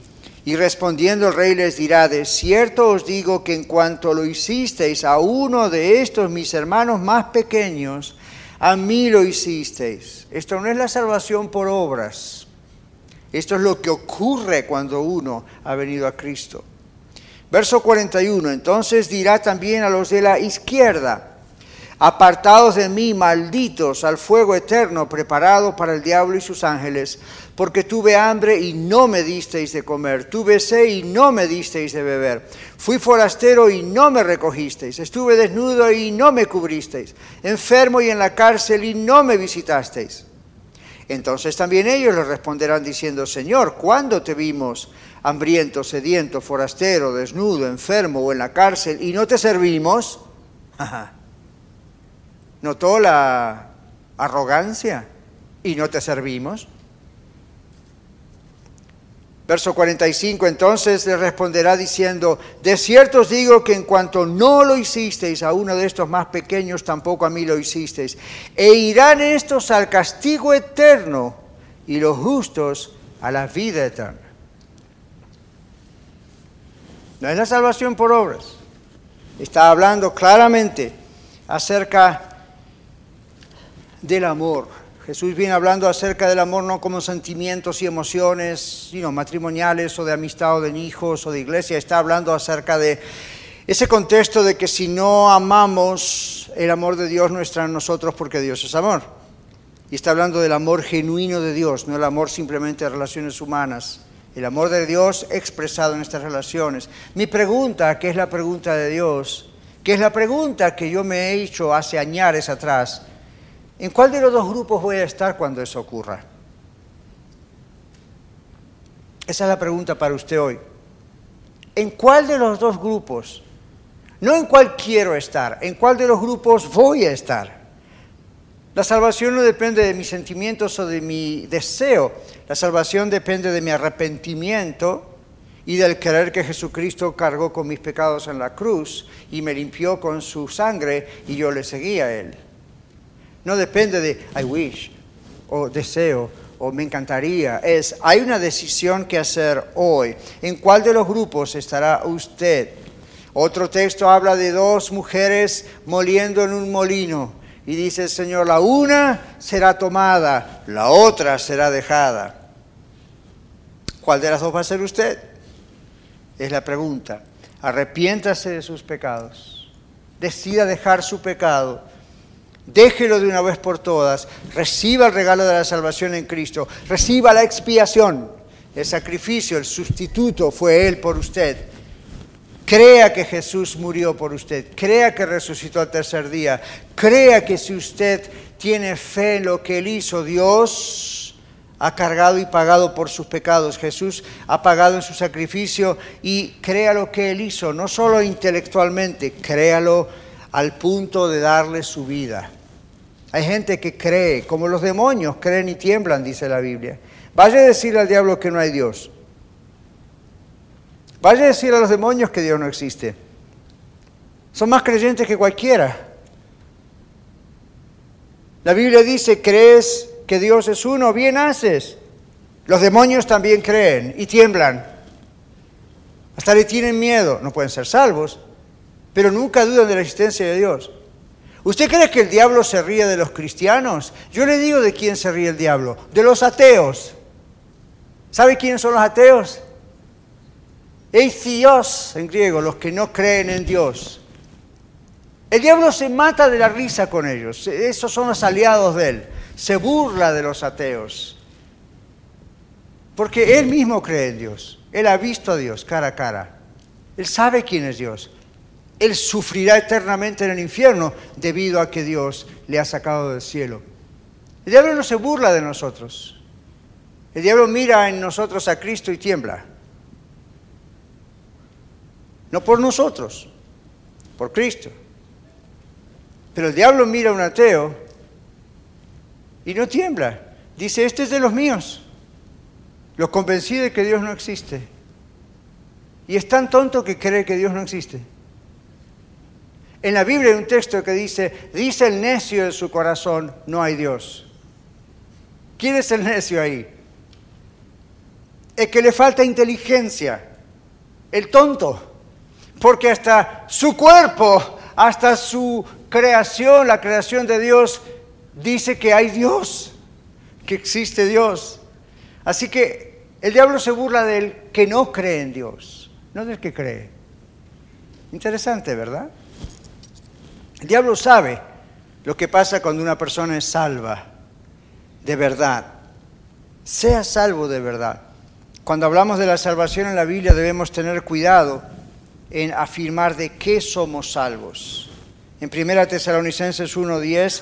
Y respondiendo el rey les dirá, de cierto os digo que en cuanto lo hicisteis a uno de estos mis hermanos más pequeños, a mí lo hicisteis. Esto no es la salvación por obras. Esto es lo que ocurre cuando uno ha venido a Cristo. Verso 41, entonces dirá también a los de la izquierda, apartados de mí, malditos, al fuego eterno preparado para el diablo y sus ángeles, porque tuve hambre y no me disteis de comer, tuve sed y no me disteis de beber, fui forastero y no me recogisteis, estuve desnudo y no me cubristeis, enfermo y en la cárcel y no me visitasteis. Entonces también ellos le responderán diciendo, Señor, ¿cuándo te vimos hambriento, sediento, forastero, desnudo, enfermo o en la cárcel y no te servimos? ¿Notó la arrogancia? ¿Y no te servimos? Verso 45, entonces le responderá diciendo, de cierto os digo que en cuanto no lo hicisteis a uno de estos más pequeños, tampoco a mí lo hicisteis. E irán estos al castigo eterno y los justos a la vida eterna. No es la salvación por obras. Está hablando claramente acerca del amor Jesús viene hablando acerca del amor no como sentimientos y emociones sino matrimoniales o de amistad o de hijos o de iglesia. Está hablando acerca de ese contexto de que si no amamos, el amor de Dios no está en nosotros porque Dios es amor. Y está hablando del amor genuino de Dios, no el amor simplemente de relaciones humanas. El amor de Dios expresado en estas relaciones. Mi pregunta, que es la pregunta de Dios, que es la pregunta que yo me he hecho hace años atrás, ¿En cuál de los dos grupos voy a estar cuando eso ocurra? Esa es la pregunta para usted hoy. ¿En cuál de los dos grupos? No en cuál quiero estar, en cuál de los grupos voy a estar. La salvación no depende de mis sentimientos o de mi deseo. La salvación depende de mi arrepentimiento y del creer que Jesucristo cargó con mis pecados en la cruz y me limpió con su sangre y yo le seguí a Él. No depende de I wish o deseo o me encantaría. Es, hay una decisión que hacer hoy. ¿En cuál de los grupos estará usted? Otro texto habla de dos mujeres moliendo en un molino. Y dice el Señor, la una será tomada, la otra será dejada. ¿Cuál de las dos va a ser usted? Es la pregunta. Arrepiéntase de sus pecados. Decida dejar su pecado Déjelo de una vez por todas. Reciba el regalo de la salvación en Cristo. Reciba la expiación. El sacrificio, el sustituto fue Él por usted. Crea que Jesús murió por usted. Crea que resucitó al tercer día. Crea que si usted tiene fe en lo que Él hizo, Dios ha cargado y pagado por sus pecados. Jesús ha pagado en su sacrificio y crea lo que Él hizo, no solo intelectualmente, créalo al punto de darle su vida. Hay gente que cree, como los demonios, creen y tiemblan, dice la Biblia. Vaya a decirle al diablo que no hay Dios. Vaya a decir a los demonios que Dios no existe. Son más creyentes que cualquiera. La Biblia dice, ¿crees que Dios es uno? Bien haces. Los demonios también creen y tiemblan. Hasta le tienen miedo. No pueden ser salvos, pero nunca dudan de la existencia de Dios. ¿Usted cree que el diablo se ríe de los cristianos? Yo le digo de quién se ríe el diablo, de los ateos. ¿Sabe quiénes son los ateos? En griego, los que no creen en Dios. El diablo se mata de la risa con ellos, esos son los aliados de él. Se burla de los ateos. Porque él mismo cree en Dios, él ha visto a Dios cara a cara, él sabe quién es Dios, él sufrirá eternamente en el infierno debido a que Dios le ha sacado del cielo. El diablo no se burla de nosotros. El diablo mira en nosotros a Cristo y tiembla. No por nosotros, por Cristo. Pero el diablo mira a un ateo y no tiembla. Dice, este es de los míos. Lo convencí de que Dios no existe. Y es tan tonto que cree que Dios no existe. En la Biblia hay un texto que dice, dice el necio de su corazón, no hay Dios. ¿Quién es el necio ahí? Es que le falta inteligencia, el tonto, porque hasta su cuerpo, hasta su creación, la creación de Dios, dice que hay Dios, que existe Dios. Así que el diablo se burla del que no cree en Dios, no del que cree. Interesante, ¿verdad? El diablo sabe lo que pasa cuando una persona es salva de verdad. Sea salvo de verdad. Cuando hablamos de la salvación en la Biblia debemos tener cuidado en afirmar de qué somos salvos. En 1 Tesalonicenses 1:10,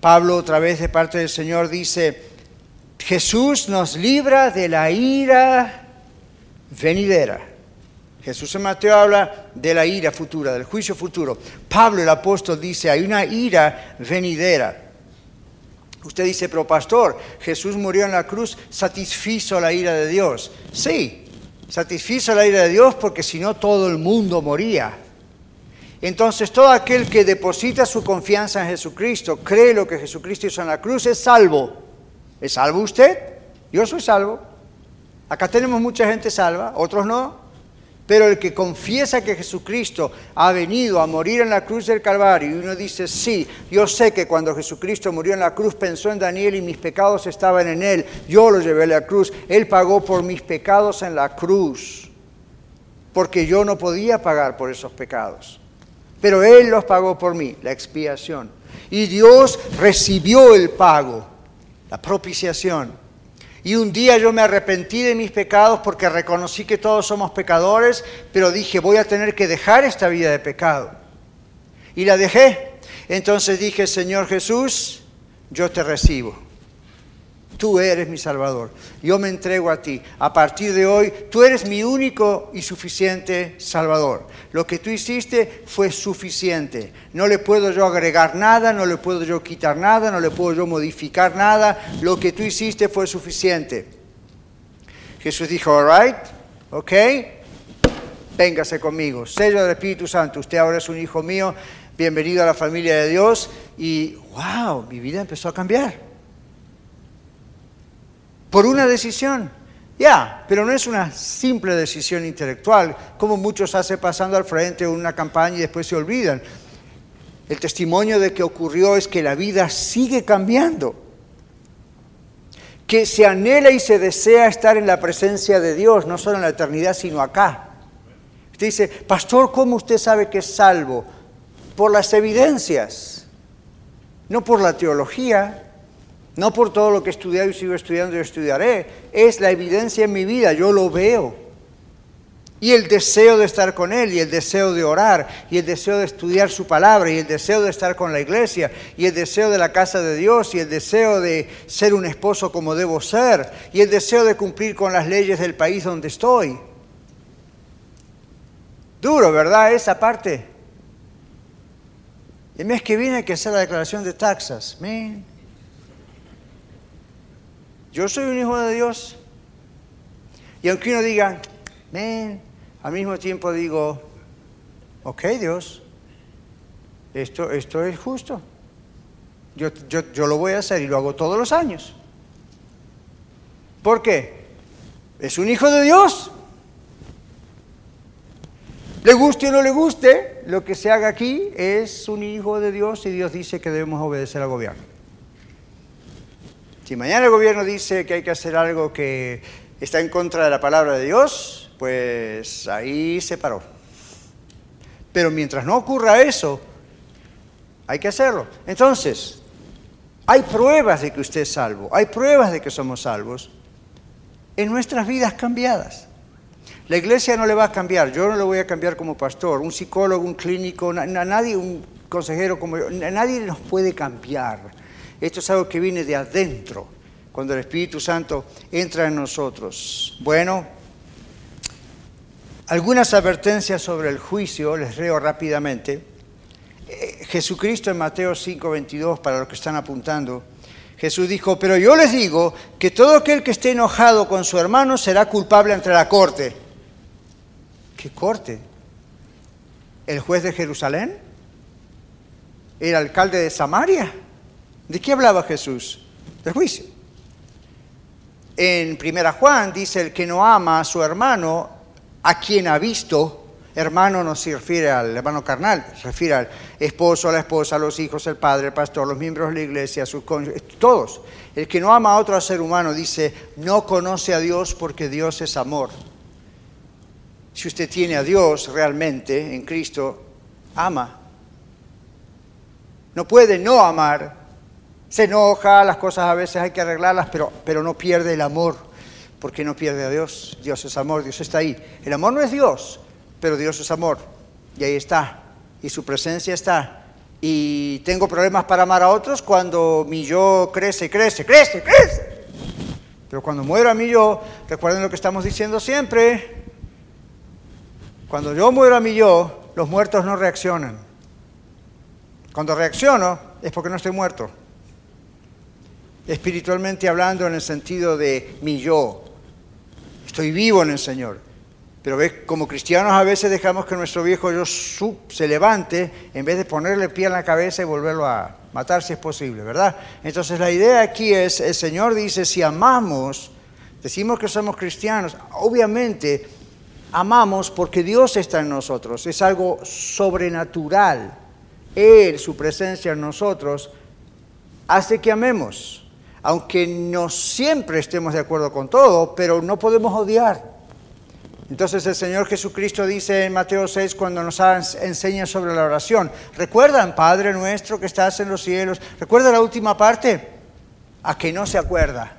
Pablo otra vez de parte del Señor dice, Jesús nos libra de la ira venidera. Jesús en Mateo habla de la ira futura, del juicio futuro. Pablo el apóstol dice, hay una ira venidera. Usted dice, pero pastor, Jesús murió en la cruz, satisfizo la ira de Dios. Sí, satisfizo la ira de Dios porque si no todo el mundo moría. Entonces todo aquel que deposita su confianza en Jesucristo, cree lo que Jesucristo hizo en la cruz, es salvo. ¿Es salvo usted? Yo soy salvo. Acá tenemos mucha gente salva, otros no. Pero el que confiesa que Jesucristo ha venido a morir en la cruz del Calvario y uno dice, sí, yo sé que cuando Jesucristo murió en la cruz pensó en Daniel y mis pecados estaban en él, yo lo llevé a la cruz, él pagó por mis pecados en la cruz, porque yo no podía pagar por esos pecados, pero él los pagó por mí, la expiación. Y Dios recibió el pago, la propiciación. Y un día yo me arrepentí de mis pecados porque reconocí que todos somos pecadores, pero dije, voy a tener que dejar esta vida de pecado. Y la dejé. Entonces dije, Señor Jesús, yo te recibo. Tú eres mi Salvador. Yo me entrego a ti. A partir de hoy, tú eres mi único y suficiente Salvador. Lo que tú hiciste fue suficiente. No le puedo yo agregar nada, no le puedo yo quitar nada, no le puedo yo modificar nada. Lo que tú hiciste fue suficiente. Jesús dijo, all right, ok, véngase conmigo. Sello del Espíritu Santo. Usted ahora es un hijo mío. Bienvenido a la familia de Dios. Y wow, mi vida empezó a cambiar por una decisión. Ya, pero no es una simple decisión intelectual, como muchos hacen pasando al frente una campaña y después se olvidan. El testimonio de que ocurrió es que la vida sigue cambiando, que se anhela y se desea estar en la presencia de Dios, no solo en la eternidad, sino acá. Usted dice, pastor, ¿cómo usted sabe que es salvo? Por las evidencias, no por la teología, no por todo lo que he estudiado y sigo estudiando y estudiaré. Es la evidencia en mi vida, yo lo veo. Y el deseo de estar con Él, y el deseo de orar, y el deseo de estudiar su palabra, y el deseo de estar con la iglesia, y el deseo de la casa de Dios, y el deseo de ser un esposo como debo ser, y el deseo de cumplir con las leyes del país donde estoy. Duro, ¿verdad? Esa parte. El mes que viene hay que hacer la declaración de taxas. Yo soy un hijo de Dios. Y aunque uno diga, ven, al mismo tiempo digo, ok Dios, esto, esto es justo. Yo, yo, yo lo voy a hacer y lo hago todos los años. ¿Por qué? Es un hijo de Dios. Le guste o no le guste, lo que se haga aquí es un hijo de Dios y Dios dice que debemos obedecer al gobierno. Si mañana el gobierno dice que hay que hacer algo que está en contra de la palabra de Dios, pues ahí se paró. Pero mientras no ocurra eso, hay que hacerlo. Entonces, hay pruebas de que usted es salvo, hay pruebas de que somos salvos en nuestras vidas cambiadas. La iglesia no le va a cambiar, yo no le voy a cambiar como pastor, un psicólogo, un clínico, nadie, un consejero como yo, nadie nos puede cambiar Esto es algo que viene de adentro, cuando el Espíritu Santo entra en nosotros. Bueno, algunas advertencias sobre el juicio, les leo rápidamente. Eh, Jesucristo en Mateo 5:22, para los que están apuntando, Jesús dijo, pero yo les digo que todo aquel que esté enojado con su hermano será culpable ante la corte. ¿Qué corte? ¿El juez de Jerusalén? ¿El alcalde de Samaria? ¿De qué hablaba Jesús? Del juicio. En Primera Juan dice, el que no ama a su hermano, a quien ha visto, hermano no se refiere al hermano carnal, se refiere al esposo, a la esposa, a los hijos, el padre, el pastor, los miembros de la iglesia, sus todos. El que no ama a otro ser humano dice, no conoce a Dios porque Dios es amor. Si usted tiene a Dios realmente en Cristo, ama. No puede no amar. Se enoja, las cosas a veces hay que arreglarlas, pero, pero no pierde el amor, porque no pierde a Dios. Dios es amor, Dios está ahí. El amor no es Dios, pero Dios es amor. Y ahí está. Y su presencia está. Y tengo problemas para amar a otros cuando mi yo crece, crece, crece, crece. Pero cuando muero a mi yo, recuerden lo que estamos diciendo siempre. Cuando yo muero a mi yo, los muertos no reaccionan. Cuando reacciono es porque no estoy muerto. Espiritualmente hablando en el sentido de mi yo. Estoy vivo en el Señor. Pero ves, como cristianos a veces dejamos que nuestro viejo yo se levante en vez de ponerle pie en la cabeza y volverlo a matar si es posible, ¿verdad? Entonces la idea aquí es, el Señor dice, si amamos, decimos que somos cristianos, obviamente amamos porque Dios está en nosotros, es algo sobrenatural. Él, su presencia en nosotros, hace que amemos, aunque no siempre estemos de acuerdo con todo, pero no podemos odiar. Entonces el Señor Jesucristo dice en Mateo 6 cuando nos enseña sobre la oración, ¿recuerdan, Padre nuestro que estás en los cielos? ¿Recuerda la última parte? A que no se acuerda,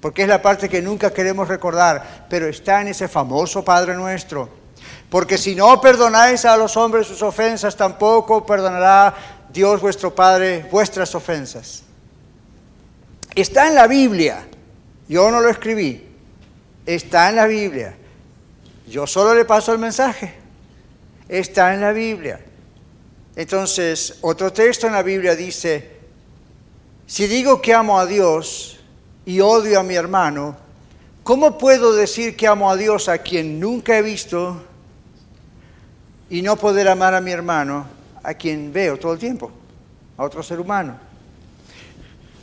porque es la parte que nunca queremos recordar, pero está en ese famoso Padre nuestro. Porque si no perdonáis a los hombres sus ofensas, tampoco perdonará Dios vuestro Padre vuestras ofensas. Está en la Biblia, yo no lo escribí, está en la Biblia. Yo solo le paso el mensaje. Está en la Biblia. Entonces, otro texto en la Biblia dice, si digo que amo a Dios y odio a mi hermano, ¿cómo puedo decir que amo a Dios a quien nunca he visto y no poder amar a mi hermano a quien veo todo el tiempo, a otro ser humano?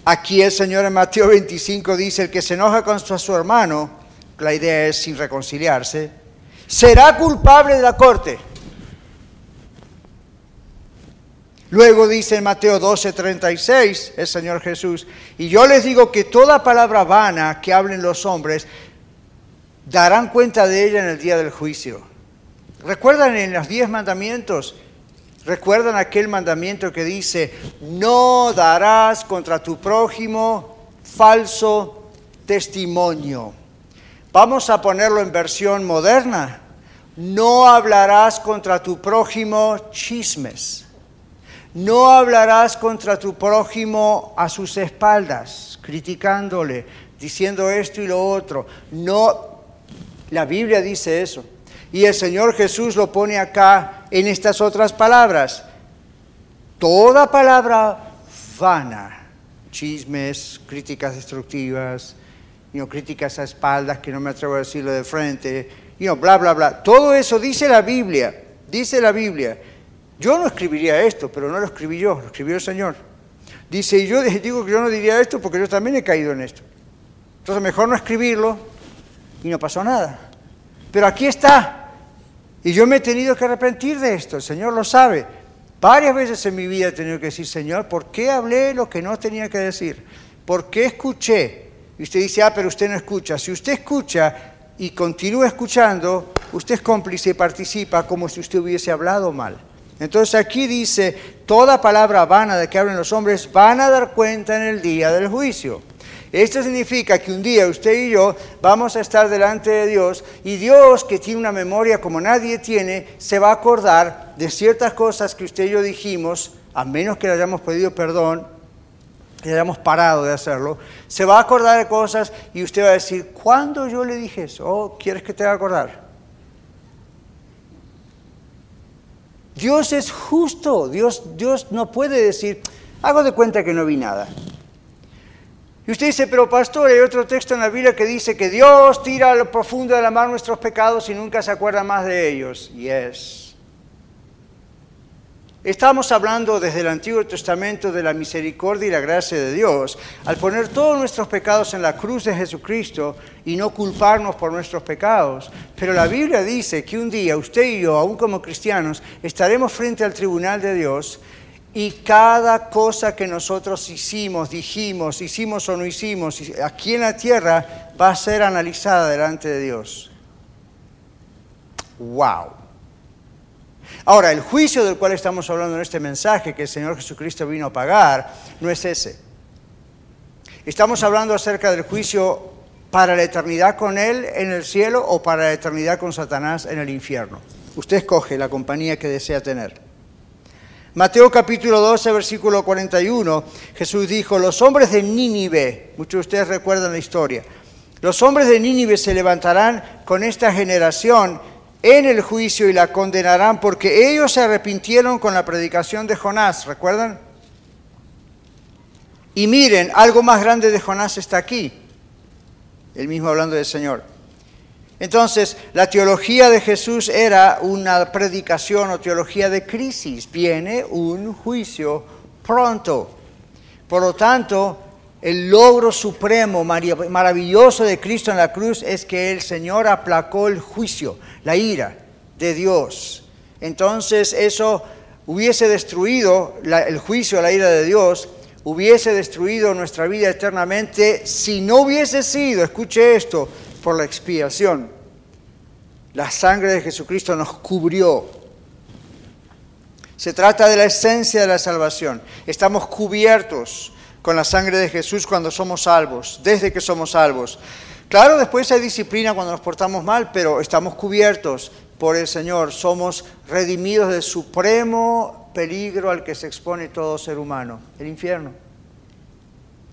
Aquí el Señor en Mateo 25 dice, el que se enoja con su hermano, la idea es sin reconciliarse, será culpable de la corte. Luego dice en Mateo 12:36 el Señor Jesús, y yo les digo que toda palabra vana que hablen los hombres, darán cuenta de ella en el día del juicio. ¿Recuerdan en los diez mandamientos? ¿Recuerdan aquel mandamiento que dice, no darás contra tu prójimo falso testimonio? Vamos a ponerlo en versión moderna. No hablarás contra tu prójimo chismes. No hablarás contra tu prójimo a sus espaldas, criticándole, diciendo esto y lo otro. No, la Biblia dice eso. Y el Señor Jesús lo pone acá en estas otras palabras. Toda palabra vana, chismes, críticas destructivas, you críticas a espaldas que no me atrevo a decirlo de frente, you bla, bla, bla. Todo eso dice la Biblia, dice la Biblia. Yo no escribiría esto, pero no lo escribí yo, lo escribió el Señor. Dice, y yo digo que yo no diría esto porque yo también he caído en esto. Entonces mejor no escribirlo y no pasó nada. Pero aquí está. Y yo me he tenido que arrepentir de esto, el Señor lo sabe. Varias veces en mi vida he tenido que decir, Señor, ¿por qué hablé lo que no tenía que decir? ¿Por qué escuché? Y usted dice, ah, pero usted no escucha. Si usted escucha y continúa escuchando, usted es cómplice y participa como si usted hubiese hablado mal. Entonces aquí dice, toda palabra vana de que hablan los hombres van a dar cuenta en el día del juicio. Esto significa que un día usted y yo vamos a estar delante de Dios y Dios, que tiene una memoria como nadie tiene, se va a acordar de ciertas cosas que usted y yo dijimos, a menos que le hayamos pedido perdón, y hayamos parado de hacerlo, se va a acordar de cosas y usted va a decir, ¿cuándo yo le dije eso? Oh, ¿quieres que te haga acordar? Dios es justo, Dios, Dios no puede decir, hago de cuenta que no vi nada. Y usted dice, pero pastor, hay otro texto en la Biblia que dice que Dios tira a lo profundo de la mar nuestros pecados y nunca se acuerda más de ellos. Y es. Estamos hablando desde el Antiguo Testamento de la misericordia y la gracia de Dios. Al poner todos nuestros pecados en la cruz de Jesucristo y no culparnos por nuestros pecados. Pero la Biblia dice que un día usted y yo, aún como cristianos, estaremos frente al tribunal de Dios y cada cosa que nosotros hicimos, dijimos, hicimos o no hicimos, aquí en la tierra va a ser analizada delante de Dios. ¡Wow! Ahora, el juicio del cual estamos hablando en este mensaje, que el Señor Jesucristo vino a pagar, no es ese. Estamos hablando acerca del juicio para la eternidad con Él en el cielo o para la eternidad con Satanás en el infierno. Usted escoge la compañía que desea tener. Mateo capítulo 12, versículo 41, Jesús dijo, los hombres de Nínive, muchos de ustedes recuerdan la historia, los hombres de Nínive se levantarán con esta generación en el juicio y la condenarán porque ellos se arrepintieron con la predicación de Jonás, ¿recuerdan? Y miren, algo más grande de Jonás está aquí, el mismo hablando del Señor. Entonces, la teología de Jesús era una predicación o teología de crisis. Viene un juicio pronto. Por lo tanto, el logro supremo, maravilloso de Cristo en la cruz es que el Señor aplacó el juicio, la ira de Dios. Entonces eso hubiese destruido el juicio, la ira de Dios, hubiese destruido nuestra vida eternamente si no hubiese sido, escuche esto, por la expiación. La sangre de Jesucristo nos cubrió. Se trata de la esencia de la salvación. Estamos cubiertos con la sangre de Jesús cuando somos salvos, desde que somos salvos. Claro, después hay disciplina cuando nos portamos mal, pero estamos cubiertos por el Señor, somos redimidos del supremo peligro al que se expone todo ser humano, el infierno.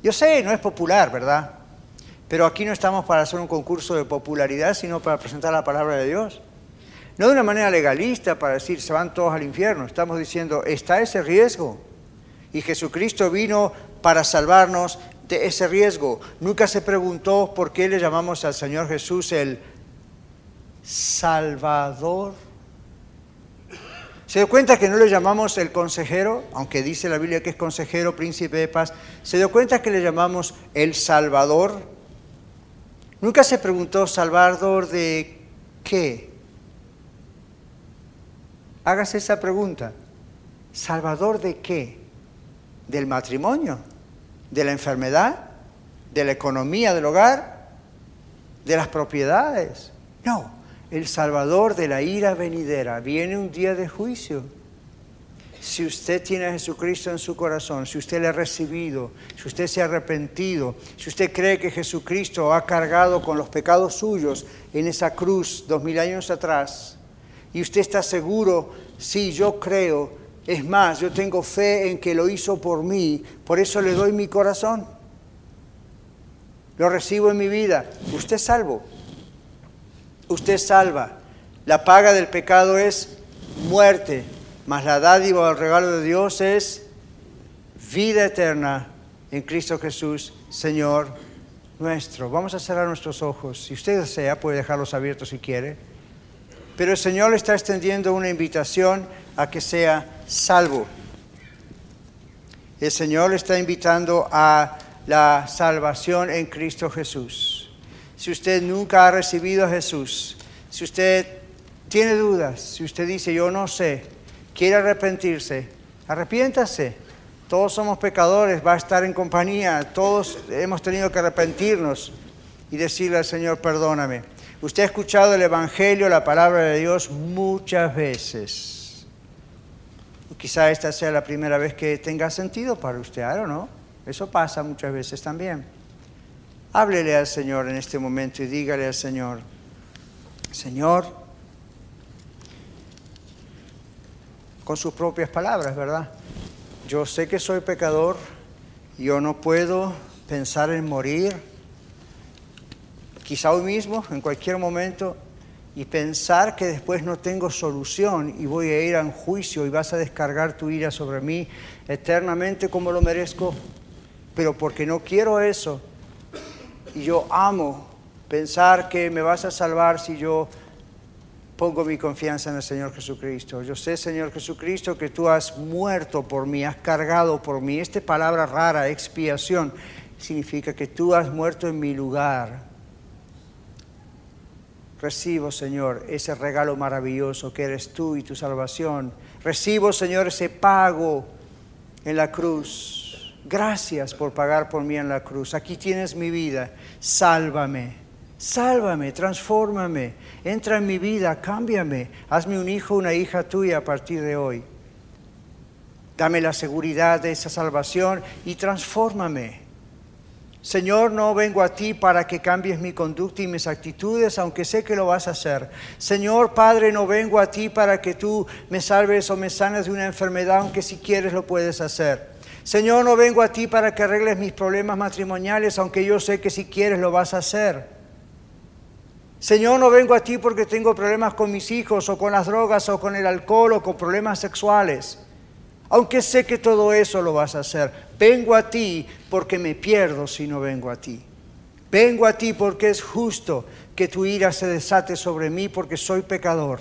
Yo sé, no es popular, ¿verdad? Pero aquí no estamos para hacer un concurso de popularidad, sino para presentar la palabra de Dios. No de una manera legalista para decir se van todos al infierno. Estamos diciendo, está ese riesgo. Y Jesucristo vino para salvarnos de ese riesgo. Nunca se preguntó por qué le llamamos al Señor Jesús el Salvador. ¿Se dio cuenta que no le llamamos el consejero, aunque dice la Biblia que es consejero, príncipe de paz? ¿Se dio cuenta que le llamamos el Salvador? Nunca se preguntó, Salvador de qué. Hágase esa pregunta. ¿Salvador de qué? ¿Del matrimonio? de la enfermedad, de la economía del hogar, de las propiedades. No, el Salvador de la ira venidera. Viene un día de juicio. Si usted tiene a Jesucristo en su corazón, si usted le ha recibido, si usted se ha arrepentido, si usted cree que Jesucristo ha cargado con los pecados suyos en esa cruz dos mil años atrás, y usted está seguro, sí, yo creo es más, yo tengo fe en que lo hizo por mí, por eso le doy mi corazón. Lo recibo en mi vida. Usted es salvo. Usted salva. La paga del pecado es muerte, mas la dádiva el regalo de Dios es vida eterna en Cristo Jesús, Señor nuestro. Vamos a cerrar nuestros ojos. Si usted desea, puede dejarlos abiertos si quiere. Pero el Señor está extendiendo una invitación a que sea salvo. El Señor está invitando a la salvación en Cristo Jesús. Si usted nunca ha recibido a Jesús, si usted tiene dudas, si usted dice yo no sé, quiere arrepentirse, arrepiéntase. Todos somos pecadores, va a estar en compañía, todos hemos tenido que arrepentirnos y decirle al Señor, perdóname. Usted ha escuchado el Evangelio, la palabra de Dios muchas veces. Quizá esta sea la primera vez que tenga sentido para usted, ¿o no? Eso pasa muchas veces también. Háblele al Señor en este momento y dígale al Señor, Señor, con sus propias palabras, ¿verdad? Yo sé que soy pecador Yo no puedo pensar en morir, quizá hoy mismo, en cualquier momento, y pensar que después no tengo solución y voy a ir a un juicio y vas a descargar tu ira sobre mí eternamente como lo merezco, pero porque no quiero eso. Y yo amo pensar que me vas a salvar si yo pongo mi confianza en el Señor Jesucristo. Yo sé, Señor Jesucristo, que tú has muerto por mí, has cargado por mí. Esta palabra rara, expiación, significa que tú has muerto en mi lugar. Recibo, Señor, ese regalo maravilloso que eres tú y tu salvación. Recibo, Señor, ese pago en la cruz. Gracias por pagar por mí en la cruz. Aquí tienes mi vida. Sálvame. Sálvame, transfórmame, entra en mi vida, cámbiame, hazme un hijo, una hija tuya a partir de hoy. Dame la seguridad de esa salvación y transfórmame. Señor, no vengo a ti para que cambies mi conducta y mis actitudes, aunque sé que lo vas a hacer. Señor Padre, no vengo a ti para que tú me salves o me sanes de una enfermedad, aunque si quieres lo puedes hacer. Señor, no vengo a ti para que arregles mis problemas matrimoniales, aunque yo sé que si quieres lo vas a hacer. Señor, no vengo a ti porque tengo problemas con mis hijos o con las drogas o con el alcohol o con problemas sexuales. Aunque sé que todo eso lo vas a hacer. Vengo a ti porque me pierdo si no vengo a ti. Vengo a ti porque es justo que tu ira se desate sobre mí porque soy pecador,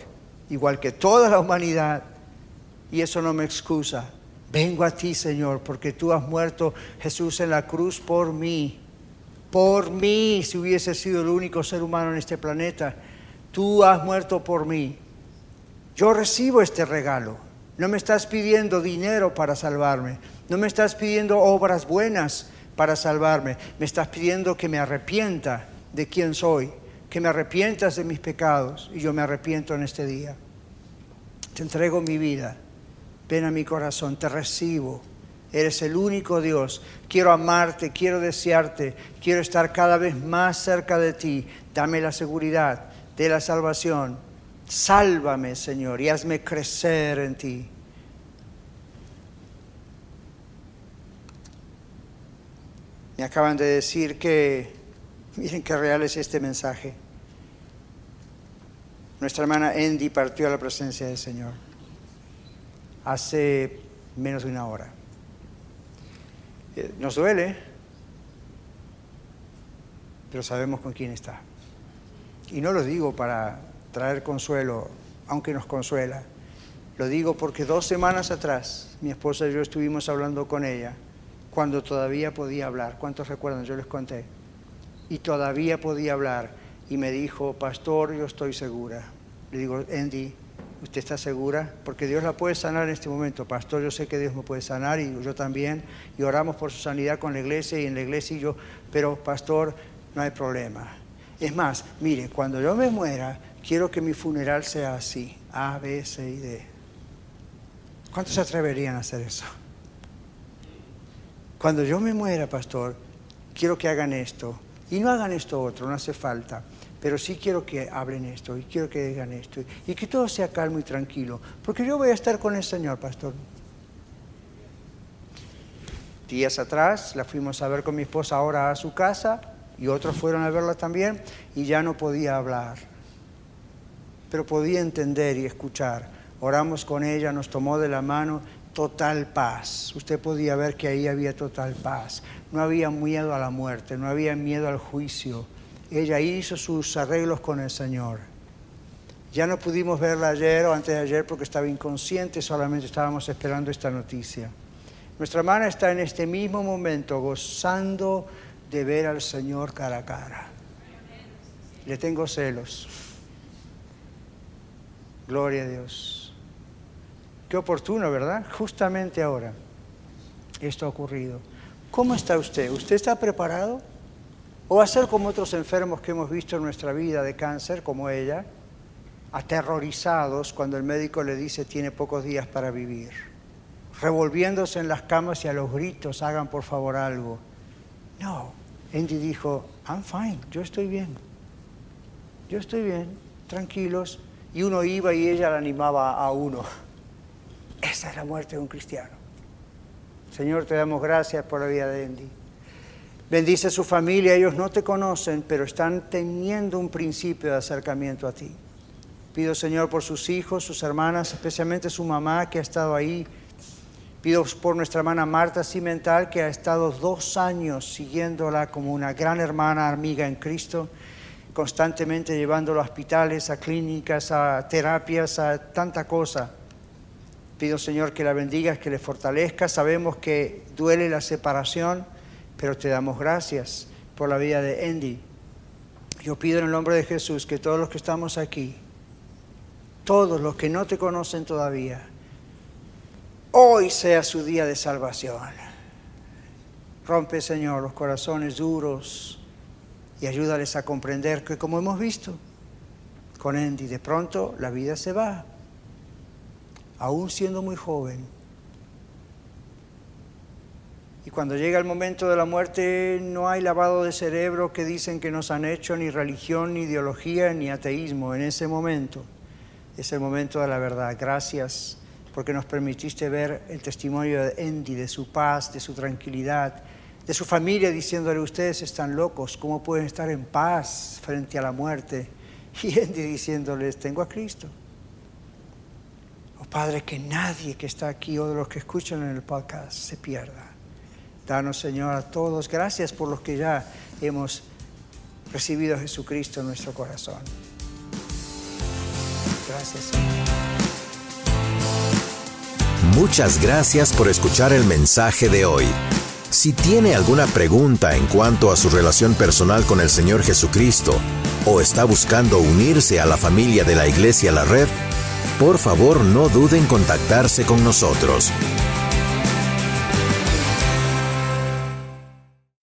igual que toda la humanidad. Y eso no me excusa. Vengo a ti, Señor, porque tú has muerto, Jesús, en la cruz por mí por mí, si hubiese sido el único ser humano en este planeta. Tú has muerto por mí. Yo recibo este regalo. No me estás pidiendo dinero para salvarme. No me estás pidiendo obras buenas para salvarme. Me estás pidiendo que me arrepienta de quién soy, que me arrepientas de mis pecados. Y yo me arrepiento en este día. Te entrego mi vida. Ven a mi corazón, te recibo Eres el único Dios. Quiero amarte, quiero desearte, quiero estar cada vez más cerca de ti. Dame la seguridad de la salvación. Sálvame, Señor, y hazme crecer en ti. Me acaban de decir que, miren qué real es este mensaje. Nuestra hermana Andy partió a la presencia del Señor hace menos de una hora. Nos duele, pero sabemos con quién está. Y no lo digo para traer consuelo, aunque nos consuela. Lo digo porque dos semanas atrás mi esposa y yo estuvimos hablando con ella cuando todavía podía hablar. ¿Cuántos recuerdan? Yo les conté. Y todavía podía hablar. Y me dijo, pastor, yo estoy segura. Le digo, Andy, ¿Usted está segura? Porque Dios la puede sanar en este momento. Pastor, yo sé que Dios me puede sanar y yo también. Y oramos por su sanidad con la iglesia y en la iglesia y yo. Pero, pastor, no hay problema. Es más, mire, cuando yo me muera, quiero que mi funeral sea así. A, B, C y D. ¿Cuántos se atreverían a hacer eso? Cuando yo me muera, pastor, quiero que hagan esto. Y no hagan esto otro, no hace falta pero sí quiero que hablen esto y quiero que digan esto y que todo sea calmo y tranquilo, porque yo voy a estar con el Señor, pastor. Días atrás la fuimos a ver con mi esposa ahora a su casa y otros fueron a verla también y ya no podía hablar, pero podía entender y escuchar. Oramos con ella, nos tomó de la mano, total paz. Usted podía ver que ahí había total paz. No había miedo a la muerte, no había miedo al juicio ella hizo sus arreglos con el Señor. Ya no pudimos verla ayer o antes de ayer porque estaba inconsciente, solamente estábamos esperando esta noticia. Nuestra hermana está en este mismo momento gozando de ver al Señor cara a cara. Le tengo celos. Gloria a Dios. Qué oportuno, ¿verdad? Justamente ahora esto ha ocurrido. ¿Cómo está usted? ¿Usted está preparado? O a ser como otros enfermos que hemos visto en nuestra vida de cáncer, como ella, aterrorizados cuando el médico le dice tiene pocos días para vivir, revolviéndose en las camas y a los gritos, hagan por favor algo. No, Andy dijo, I'm fine, yo estoy bien, yo estoy bien, tranquilos. Y uno iba y ella la animaba a uno. Esa es la muerte de un cristiano. Señor, te damos gracias por la vida de Andy. Bendice a su familia, ellos no te conocen, pero están teniendo un principio de acercamiento a ti. Pido, Señor, por sus hijos, sus hermanas, especialmente su mamá que ha estado ahí. Pido por nuestra hermana Marta Cimental, que ha estado dos años siguiéndola como una gran hermana amiga en Cristo, constantemente llevándolo a hospitales, a clínicas, a terapias, a tanta cosa. Pido, Señor, que la bendigas, que le fortalezca. Sabemos que duele la separación, pero te damos gracias por la vida de Andy. Yo pido en el nombre de Jesús que todos los que estamos aquí, todos los que no te conocen todavía, hoy sea su día de salvación. Rompe, Señor, los corazones duros y ayúdales a comprender que, como hemos visto con Andy, de pronto la vida se va aún siendo muy joven. Y cuando llega el momento de la muerte no hay lavado de cerebro que dicen que nos han hecho ni religión, ni ideología, ni ateísmo. En ese momento es el momento de la verdad. Gracias porque nos permitiste ver el testimonio de Andy, de su paz, de su tranquilidad, de su familia diciéndole, ustedes están locos, ¿cómo pueden estar en paz frente a la muerte? Y Andy diciéndoles, tengo a Cristo. Padre, que nadie que está aquí o de los que escuchan en el podcast se pierda. Danos, Señor, a todos. Gracias por los que ya hemos recibido a Jesucristo en nuestro corazón. Gracias, Señor. Muchas gracias por escuchar el mensaje de hoy. Si tiene alguna pregunta en cuanto a su relación personal con el Señor Jesucristo o está buscando unirse a la familia de la Iglesia La Red, por favor no duden en contactarse con nosotros.